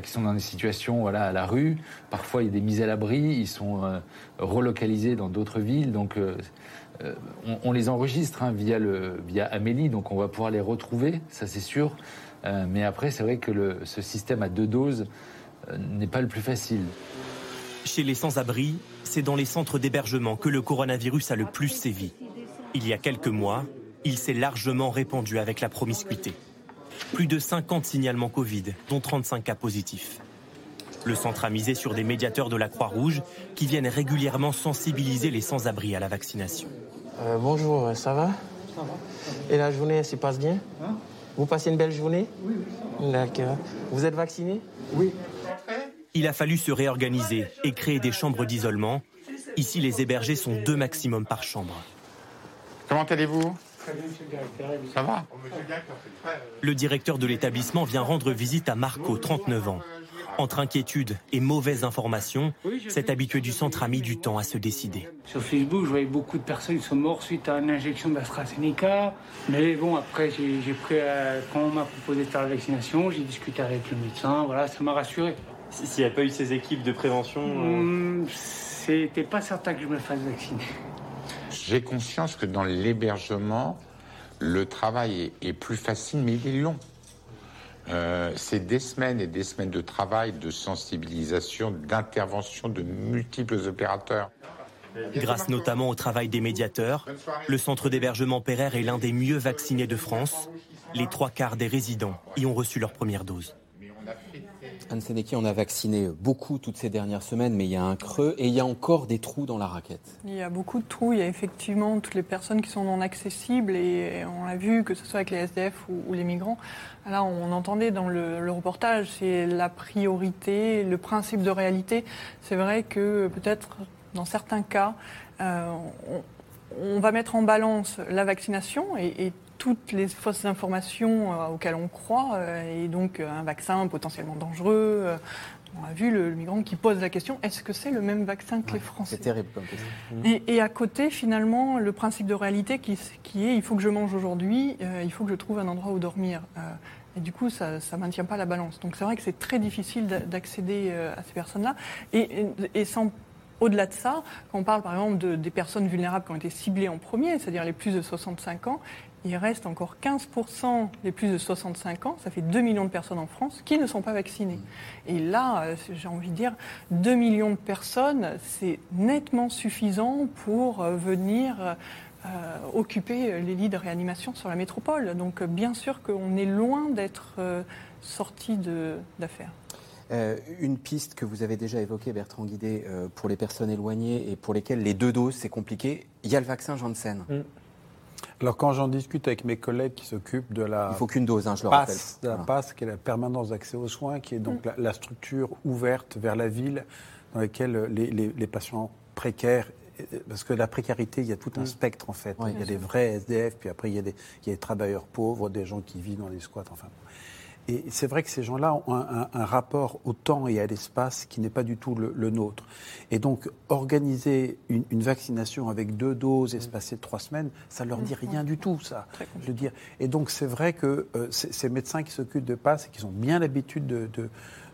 qui sont dans des situations voilà, à la rue. Parfois, il y a des mises à l'abri, ils sont euh, relocalisés dans d'autres villes. Donc, euh, on, les enregistre hein, via, le, Amélie, donc on va pouvoir les retrouver, ça c'est sûr. mais après, c'est vrai que ce système à deux doses n'est pas le plus facile. Chez les sans-abri, c'est dans les centres d'hébergement que le coronavirus a le plus sévi. Il y a quelques mois, il s'est largement répandu avec la promiscuité. Plus de 50 signalements Covid, dont 35 cas positifs. Le centre a misé sur des médiateurs de la Croix-Rouge qui viennent régulièrement sensibiliser les sans-abri à la vaccination. Euh, bonjour, ça va? Ça va. Et la journée, elle se passe bien? Hein? Vous passez une belle journée? Oui, oui. D'accord. Vous êtes vacciné? Oui. Il a fallu se réorganiser et créer des chambres d'isolement. Ici, les hébergés sont deux maximum par chambre. Comment allez-vous? Ça va Le directeur de l'établissement vient rendre visite à Marco, 39 ans. Entre inquiétude et mauvaises informations, cet habitué du centre a mis du temps à se décider. Sur Facebook, je voyais beaucoup de personnes qui sont mortes suite à une injection d'AstraZeneca. Mais bon, après, j'ai pris, euh, quand on m'a proposé de faire la vaccination, j'ai discuté avec le médecin, voilà, ça m'a rassuré. S'il n'y a pas eu ces équipes de prévention euh, hum, C'était pas certain que je me fasse vacciner. J'ai conscience que dans l'hébergement, le travail est, plus facile, mais il est long. Euh, c'est des semaines et des semaines de travail, de sensibilisation, d'intervention de multiples opérateurs. Grâce notamment au travail des médiateurs, le centre d'hébergement Pereire est l'un des mieux vaccinés de France. Les trois quarts des résidents y ont reçu leur première dose. Anne Sénéki, on a vacciné beaucoup toutes ces dernières semaines, mais il y a un creux et il y a encore des trous dans la raquette. Il y a beaucoup de trous. Il y a effectivement toutes les personnes qui sont non accessibles et on l'a vu, que ce soit avec les SDF ou, les migrants. Là, on entendait dans le, reportage, c'est la priorité, le principe de réalité. C'est vrai que peut-être dans certains cas, euh, on, va mettre en balance la vaccination et, et toutes les fausses informations euh, auxquelles on croit, euh, et donc euh, un vaccin potentiellement dangereux. On a vu le, migrant qui pose la question est-ce que c'est le même vaccin que les Français C'est terrible comme question. Et, à côté, finalement, le principe de réalité qui, est il faut que je mange aujourd'hui, il faut que je trouve un endroit où dormir. et du coup, ça ne maintient pas la balance. Donc c'est vrai que c'est très difficile d'accéder à ces personnes-là. Et, et, sans au-delà de ça, quand on parle par exemple de, des personnes vulnérables qui ont été ciblées en premier, c'est-à-dire les plus de 65 ans, il reste encore 15% des plus de 65 ans, ça fait 2 millions de personnes en France, qui ne sont pas vaccinées. Et là, euh, j'ai envie de dire, 2 millions de personnes, c'est nettement suffisant pour euh, venir euh, occuper les lits de réanimation sur la métropole. Donc bien sûr qu'on est loin d'être sorti d'affaires. une piste que vous avez déjà évoquée, Bertrand Guidé, pour les personnes éloignées et pour lesquelles les deux doses, c'est compliqué, il y a le vaccin Janssen. Mm. Alors quand j'en discute avec mes collègues qui s'occupent de la... Il faut qu'une dose, hein, je le passe, rappelle. De la PASS, qui est la permanence d'accès aux soins, qui est donc mm. la, structure ouverte vers la ville dans laquelle les, patients précaires parce que la précarité, il y a tout un mm. spectre en fait. il y a des vrais SDF, puis après il y, a des, il y a des travailleurs pauvres, des gens qui vivent dans les squats, enfin. Et c'est vrai que ces gens-là ont un, rapport au temps et à l'espace qui n'est pas du tout le, nôtre. Et donc, organiser une, vaccination avec deux doses espacées de trois semaines, ça leur dit rien du tout, ça. Je veux dire. Et donc, c'est vrai que euh, ces médecins qui s'occupent de PASS et qui ont bien l'habitude de,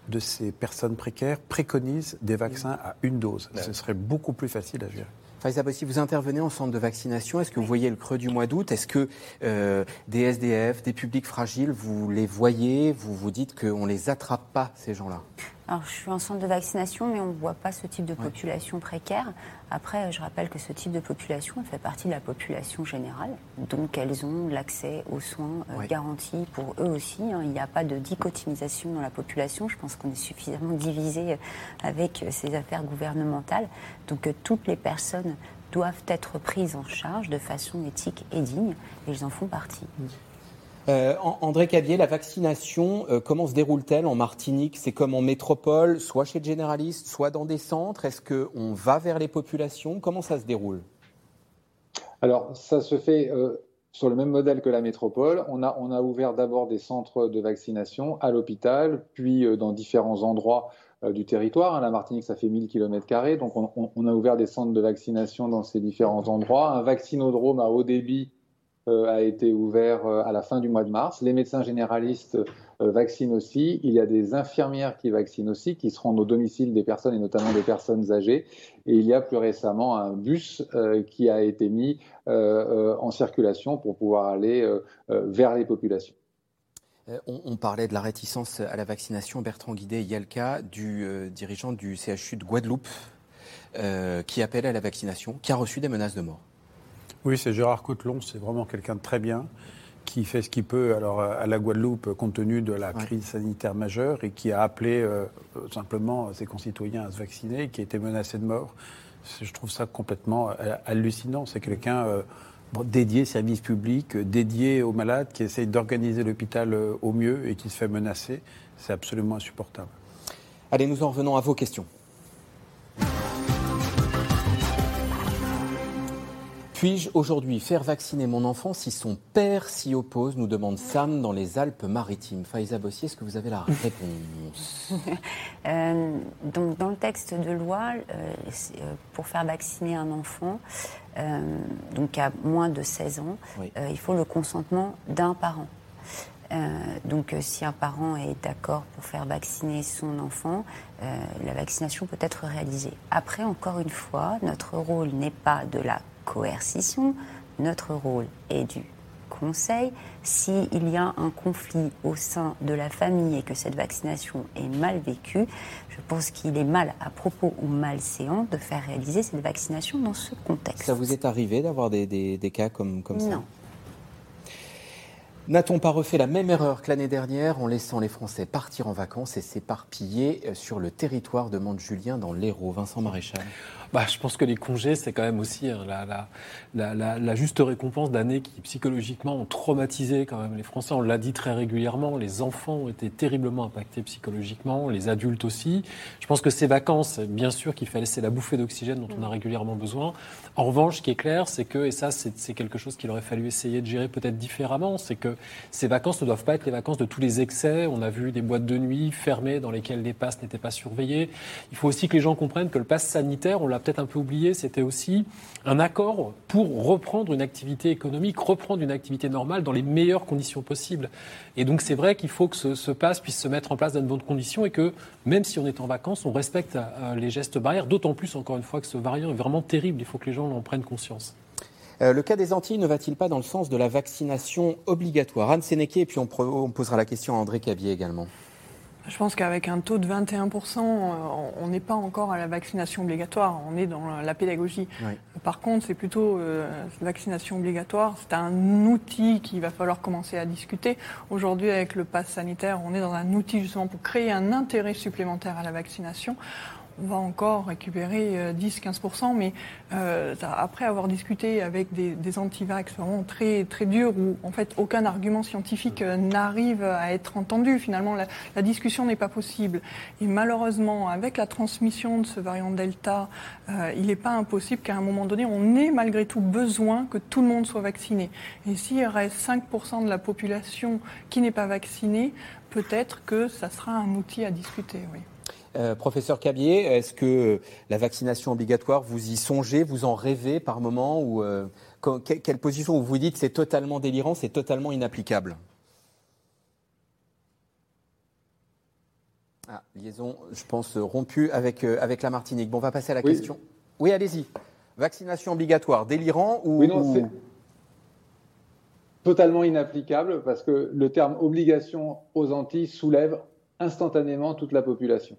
de, ces personnes précaires préconisent des vaccins à une dose. Ce serait beaucoup plus facile à gérer. Faiza Bossi, vous intervenez en centre de vaccination. Est-ce que vous voyez le creux du mois d'août? Est-ce que euh, des SDF, des publics fragiles, vous les voyez? Vous vous dites qu'on ne les attrape pas, ces gens-là? Alors, je suis en centre de vaccination, mais on ne voit pas ce type de population précaire. Après, je rappelle que ce type de population fait partie de la population générale. Donc, elles ont l'accès aux soins euh, garantis pour eux aussi. Hein. Il n'y a pas de dichotomisation dans la population. Je pense qu'on est suffisamment divisé euh, avec euh, ces affaires gouvernementales. Donc, toutes les personnes doivent être prises en charge de façon éthique et digne, et ils en font partie. Euh, André Cabier, la vaccination, euh, comment se déroule-t-elle en Martinique? C'est comme en métropole, soit chez le généraliste, soit dans des centres? Est-ce qu'on va vers les populations? Comment ça se déroule? Alors, ça se fait euh, sur le même modèle que la métropole. On a, ouvert d'abord des centres de vaccination à l'hôpital, puis dans différents endroits du territoire. La Martinique, ça fait 1000 km, donc on, a ouvert des centres de vaccination dans ces différents endroits. Un vaccinodrome à haut débit a été ouvert euh, à la fin du mois de mars. Les médecins généralistes euh, vaccinent aussi. Il y a des infirmières qui vaccinent aussi, qui se rendent au domicile des personnes et notamment des personnes âgées. Et il y a plus récemment un bus qui a été mis en circulation pour pouvoir aller vers les populations. On, parlait de la réticence à la vaccination. Bertrand Guidé, il y a le cas du dirigeant du CHU de Guadeloupe qui appelle à la vaccination, qui a reçu des menaces de mort. Oui, c'est Gérard Cotelon, c'est vraiment quelqu'un de très bien qui fait ce qu'il peut alors à la Guadeloupe compte tenu de la crise sanitaire majeure et qui a appelé euh, simplement ses concitoyens à se vacciner, qui a été menacé de mort. Je trouve ça complètement euh, hallucinant. C'est quelqu'un euh, dédié service public, dédié aux malades, qui essaye d'organiser l'hôpital au mieux et qui se fait menacer. C'est absolument insupportable. Allez, nous en revenons à vos questions. Puis-je aujourd'hui faire vacciner mon enfant si son père s'y oppose nous demande Sam dans les Alpes-Maritimes. Faïza Bossier, est-ce que vous avez la réponse euh, donc, Dans le texte de loi, euh, euh, pour faire vacciner un enfant, donc à moins de 16 ans, il faut le consentement d'un parent. donc, si un parent est d'accord pour faire vacciner son enfant, la vaccination peut être réalisée. Après, encore une fois, notre rôle n'est pas de la coercition. Notre rôle est du conseil. S'il y a un conflit au sein de la famille et que cette vaccination est mal vécue, je pense qu'il est mal à propos ou mal séant de faire réaliser cette vaccination dans ce contexte. Ça vous est arrivé d'avoir des, des, cas comme, comme ça? Non. N'a-t-on pas refait la même erreur que l'année dernière en laissant les Français partir en vacances et s'éparpiller sur le territoire? de Mante-Julien dans l'Hérault Vincent Maréchal bah, je pense que les congés, c'est quand même aussi hein, la, juste récompense d'années qui psychologiquement ont traumatisé quand même les Français. On l'a dit très régulièrement, les enfants ont été terriblement impactés psychologiquement, les adultes aussi. Je pense que ces vacances, bien sûr qu'il fallait, c'est la bouffée d'oxygène dont on a régulièrement besoin. En revanche, ce qui est clair, c'est que, et ça c'est quelque chose qu'il aurait fallu essayer de gérer peut-être différemment, c'est que ces vacances ne doivent pas être les vacances de tous les excès. On a vu des boîtes de nuit fermées dans lesquelles les passes n'étaient pas surveillées. Il faut aussi que les gens comprennent que le pass sanitaire, on l'a peut-être un peu oublié, c'était aussi un accord pour reprendre une activité économique, reprendre une activité normale dans les meilleures conditions possibles. Et donc c'est vrai qu'il faut que ce, passe puisse se mettre en place dans de bonnes conditions et que même si on est en vacances, on respecte euh, les gestes barrières, d'autant plus encore une fois que ce variant est vraiment terrible, il faut que les gens en prennent conscience. Euh, le cas des Antilles ne va-t-il pas dans le sens de la vaccination obligatoire? Anne Sénéqué, et puis on, on posera la question à André Cabier également. Je pense qu'avec un taux de 21%, on n'est pas encore à la vaccination obligatoire, on est dans la pédagogie. Par contre, c'est plutôt euh, vaccination obligatoire, c'est un outil qu'il va falloir commencer à discuter. Aujourd'hui, avec le pass sanitaire, on est dans un outil justement pour créer un intérêt supplémentaire à la vaccination on va encore récupérer 10-15%, euh, mais euh, après avoir discuté avec des, des anti-vax vraiment très, très durs, où en fait aucun argument scientifique euh, n'arrive à être entendu, finalement la, discussion n'est pas possible. Et malheureusement, avec la transmission de ce variant Delta, il n'est pas impossible qu'à un moment donné, on ait malgré tout besoin que tout le monde soit vacciné. Et s'il reste 5% de la population qui n'est pas vaccinée, peut-être que ça sera un outil à discuter, oui. Euh, professeur Cabier, est-ce que la vaccination obligatoire, vous y songez, vous en rêvez par moment ou euh, quelle position vous vous dites c'est totalement délirant, c'est totalement inapplicable? Ah, liaison, je pense, rompue avec, euh, avec la Martinique. Bon, on va passer à la question. Oui, allez-y. Vaccination obligatoire, délirant ou. Oui, non, c'est totalement inapplicable parce que le terme obligation aux Antilles soulève instantanément toute la population.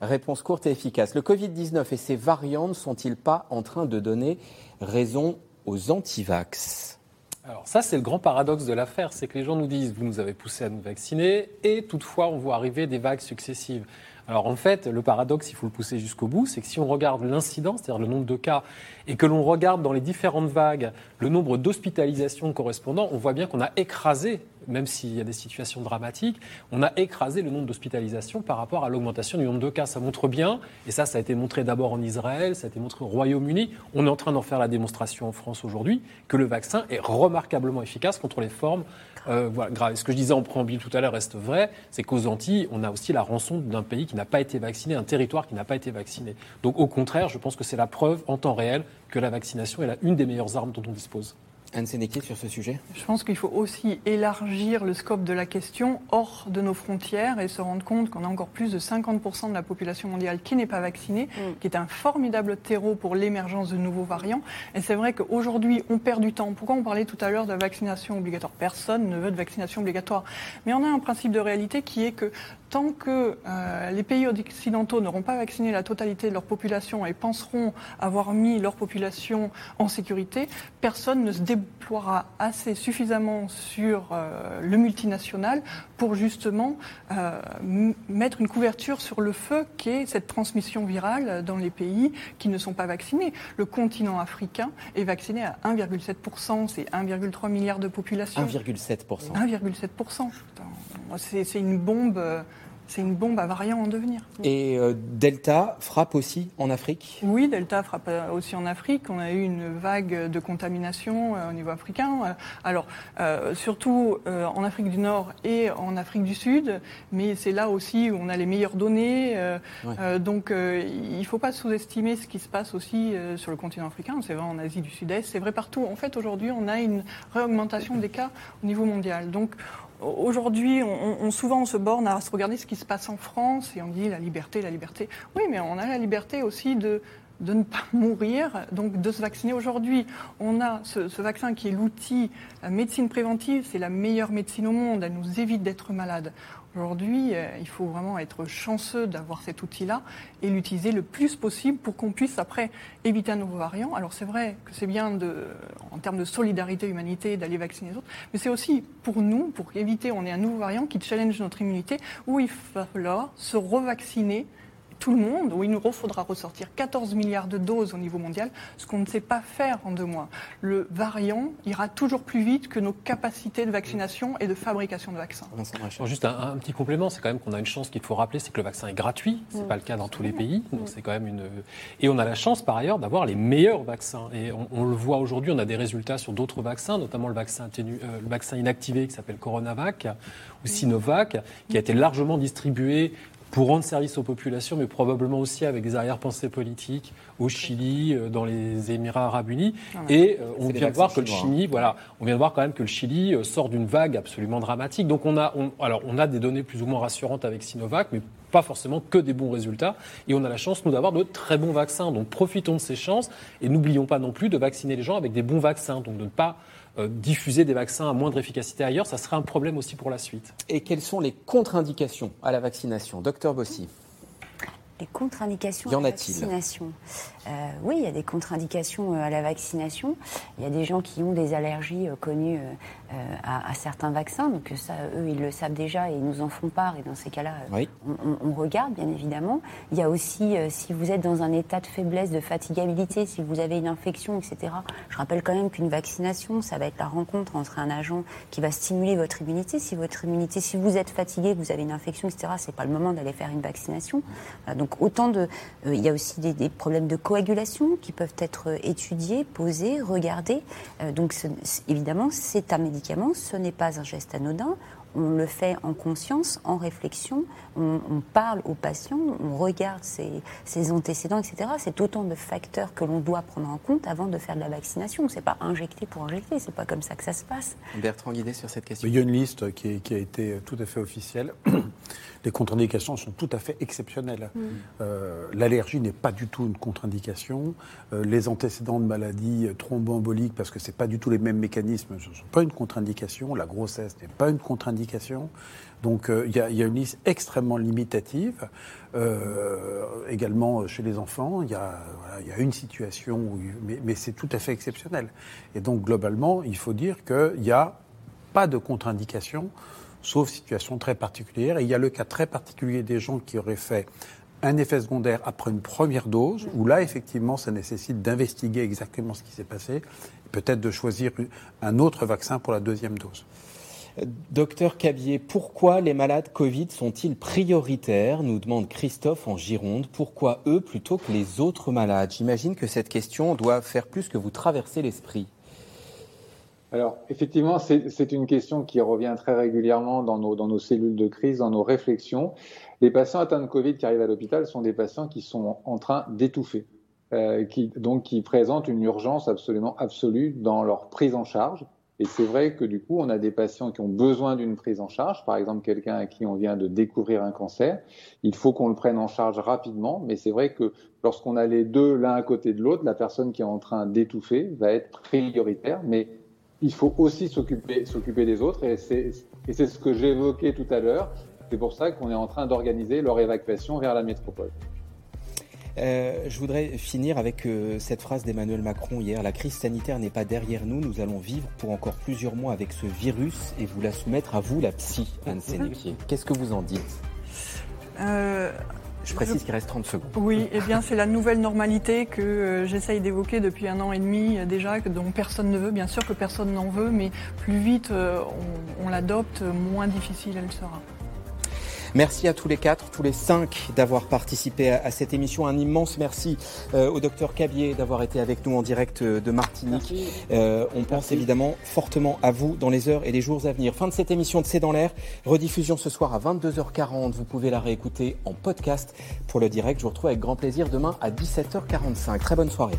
Réponse courte et efficace. Le Covid-19 et ses variantes sont-ils pas en train de donner raison aux antivax? Alors ça, c'est le grand paradoxe de l'affaire, c'est que les gens nous disent, vous nous avez poussé à nous vacciner, et toutefois, on voit arriver des vagues successives. Alors en fait, le paradoxe, il faut le pousser jusqu'au bout, c'est que si on regarde l'incidence, c'est-à-dire le nombre de cas, et que l'on regarde dans les différentes vagues le nombre d'hospitalisations correspondant, on voit bien qu'on a écrasé, même s'il y a des situations dramatiques, on a écrasé le nombre d'hospitalisations par rapport à l'augmentation du nombre de cas. Ça montre bien, et ça, ça a été montré d'abord en Israël, ça a été montré au Royaume-Uni, on est en train d'en faire la démonstration en France aujourd'hui, que le vaccin est remarquablement efficace contre les formes euh, voilà, Ce que je disais en préambule tout à l'heure reste vrai, c'est qu'aux Antilles, on a aussi la rançon d'un pays qui n'a pas été vacciné, un territoire qui n'a pas été vacciné. Donc au contraire, je pense que c'est la preuve en temps réel que la vaccination est une des meilleures armes dont on dispose. Anne Sénéquier sur ce sujet? Je pense qu'il faut aussi élargir le scope de la question hors de nos frontières et se rendre compte qu'on a encore plus de 50% de la population mondiale qui n'est pas vaccinée, mm. qui est un formidable terreau pour l'émergence de nouveaux variants. Et c'est vrai qu'aujourd'hui, on perd du temps. Pourquoi on parlait tout à l'heure de la vaccination obligatoire? Personne ne veut de vaccination obligatoire. Mais on a un principe de réalité qui est que tant que euh, les pays occidentaux n'auront pas vacciné la totalité de leur population et penseront avoir mis leur population en sécurité, personne ne se débrouille déploiera assez suffisamment sur euh, le multinational pour justement euh, mettre une couverture sur le feu qu'est cette transmission virale dans les pays qui ne sont pas vaccinés. Le continent africain est vacciné à 1,7%, c'est 1,3 milliard de population. 1,7%. 1,7%. C'est une bombe euh, c'est une bombe à variants en devenir. Et euh, Delta frappe aussi en Afrique? Oui, Delta frappe euh, aussi en Afrique. On a eu une vague de contamination euh, au niveau africain. alors, surtout en Afrique du Nord et en Afrique du Sud, mais c'est là aussi où on a les meilleures données. donc, il ne faut pas sous-estimer ce qui se passe aussi sur le continent africain. C'est vrai en Asie du Sud-Est, c'est vrai partout. En fait, aujourd'hui, on a une réaugmentation des cas au niveau mondial. Donc, Aujourd'hui, on, souvent on se borne à se regarder ce qui se passe en France et on dit la liberté, la liberté. Oui, mais on a la liberté aussi de, ne pas mourir, donc de se vacciner. Aujourd'hui, on a ce, ce, vaccin qui est l'outil, la médecine préventive, c'est la meilleure médecine au monde, elle nous évite d'être malades. Aujourd'hui, euh, il faut vraiment être chanceux d'avoir cet outil-là et l'utiliser le plus possible pour qu'on puisse après éviter un nouveau variant. Alors c'est vrai que c'est bien de, en termes de solidarité, humanité, d'aller vacciner les autres, mais c'est aussi pour nous, pour éviter on ait un nouveau variant qui challenge notre immunité, où il va falloir se revacciner tout le monde, où il nous faudra ressortir 14 milliards de doses au niveau mondial, ce qu'on ne sait pas faire en deux mois. Le variant ira toujours plus vite que nos capacités de vaccination et de fabrication de vaccins. juste un, petit complément, c'est quand même qu'on a une chance qu'il faut rappeler, c'est que le vaccin est gratuit, c'est n'est mm. pas le cas dans tous les pays, donc c'est quand même une et on a la chance par ailleurs d'avoir les meilleurs vaccins et on, le voit aujourd'hui, on a des résultats sur d'autres vaccins, notamment le vaccin, euh, le vaccin inactivé qui s'appelle Coronavac ou Sinovac, qui a été largement distribué pour rendre service aux populations, mais probablement aussi avec des arrière-pensées politiques au Chili, euh, dans les Émirats arabes unis. Ah Et euh, on vient de voir que le Chili, voilà, on vient de voir quand même que le Chili euh, sort d'une vague absolument dramatique. Donc on a, alors on a des données plus ou moins rassurantes avec Sinovac, mais pas forcément que des bons résultats. Et on a la chance, nous, d'avoir de très bons vaccins. Donc profitons de ces chances et n'oublions pas non plus de vacciner les gens avec des bons vaccins. Donc de ne pas diffuser des vaccins à moindre efficacité ailleurs, ça serait un problème aussi pour la suite. Et quelles sont les contre-indications à la vaccination? Docteur Bossy les contre-indications à la vaccination. Euh, oui, il y a des contre-indications euh, à la vaccination. Il y a des gens qui ont des allergies connues euh, à, certains vaccins. Donc ça, eux, ils le savent déjà et ils nous en font part. Et dans ces cas-là, on, regarde, bien évidemment. Il y a aussi, si vous êtes dans un état de faiblesse, de fatigabilité, si vous avez une infection, etc. Je rappelle quand même qu'une vaccination, ça va être la rencontre entre un agent qui va stimuler votre immunité. Si votre immunité, si vous êtes fatigué, que vous avez une infection, etc., c'est pas le moment d'aller faire une vaccination. donc autant de, il y a aussi des, problèmes de coagulation qui peuvent être étudiés, posés, regardés. donc évidemment, c'est un médicament ce n'est pas un geste anodin. On le fait en conscience, en réflexion, on, parle aux patients, on regarde ses, antécédents, etc. C'est autant de facteurs que l'on doit prendre en compte avant de faire de la vaccination. C'est pas injecter pour injecter, c'est pas comme ça que ça se passe. Bertrand Guidé sur cette question. Il y a une liste qui, qui a été tout à fait officielle. Les contre-indications sont tout à fait exceptionnelles. Mm. Euh, l'allergie n'est pas du tout une contre-indication. Euh, les antécédents de maladies thromboemboliques, parce que ce n'est pas du tout les mêmes mécanismes, ne sont pas une contre-indication. La grossesse n'est pas une contre-indication. Donc euh, il y, a une liste extrêmement limitative. également chez les enfants, il y, a une situation, où, mais, mais c'est tout à fait exceptionnel. Et donc globalement, il faut dire qu'il n'y a pas de contre-indication sauf situation très particulière. Et il y a le cas très particulier des gens qui auraient fait un effet secondaire après une première dose, où là, effectivement, ça nécessite d'investiguer exactement ce qui s'est passé, peut-être de choisir un autre vaccin pour la deuxième dose. Docteur Cabier, pourquoi les malades Covid sont-ils prioritaires? Nous demande Christophe en Gironde. Pourquoi eux plutôt que les autres malades? J'imagine que cette question doit faire plus que vous traverser l'esprit. Alors, effectivement, c'est une question qui revient très régulièrement dans nos, dans nos cellules de crise, dans nos réflexions. Les patients atteints de Covid qui arrivent à l'hôpital sont des patients qui sont en train d'étouffer, euh, donc qui présentent une urgence absolument absolue dans leur prise en charge. Et c'est vrai que du coup, on a des patients qui ont besoin d'une prise en charge, par exemple quelqu'un à qui on vient de découvrir un cancer. Il faut qu'on le prenne en charge rapidement, mais c'est vrai que lorsqu'on a les deux l'un à côté de l'autre, la personne qui est en train d'étouffer va être prioritaire, mais il faut aussi s'occuper, s'occuper des autres. Et c'est, ce que j'évoquais tout à l'heure. C'est pour ça qu'on est en train d'organiser leur évacuation vers la métropole. Euh, je voudrais finir avec euh, cette phrase d'Emmanuel Macron hier. La crise sanitaire n'est pas derrière nous. Nous allons vivre pour encore plusieurs mois avec ce virus et vous la soumettre à vous, la psy, Anne Sénéquier. Qu'est-ce que vous en dites? Euh, je précise qu'il reste 30 secondes. Oui, eh bien c'est la nouvelle normalité que euh, j'essaye d'évoquer depuis un an et demi euh, déjà, dont personne ne veut. Bien sûr que personne n'en veut, mais plus vite euh, on l'adopte, moins difficile elle sera. Merci à tous les quatre, tous les cinq d'avoir participé à, cette émission. Un immense merci euh, au docteur Cabier d'avoir été avec nous en direct euh, de Martinique. Euh, on pense évidemment fortement à vous dans les heures et les jours à venir. Fin de cette émission de C'est dans l'air. Rediffusion ce soir à 22h40. Vous pouvez la réécouter en podcast pour le direct. Je vous retrouve avec grand plaisir demain à 17h45. Très bonne soirée.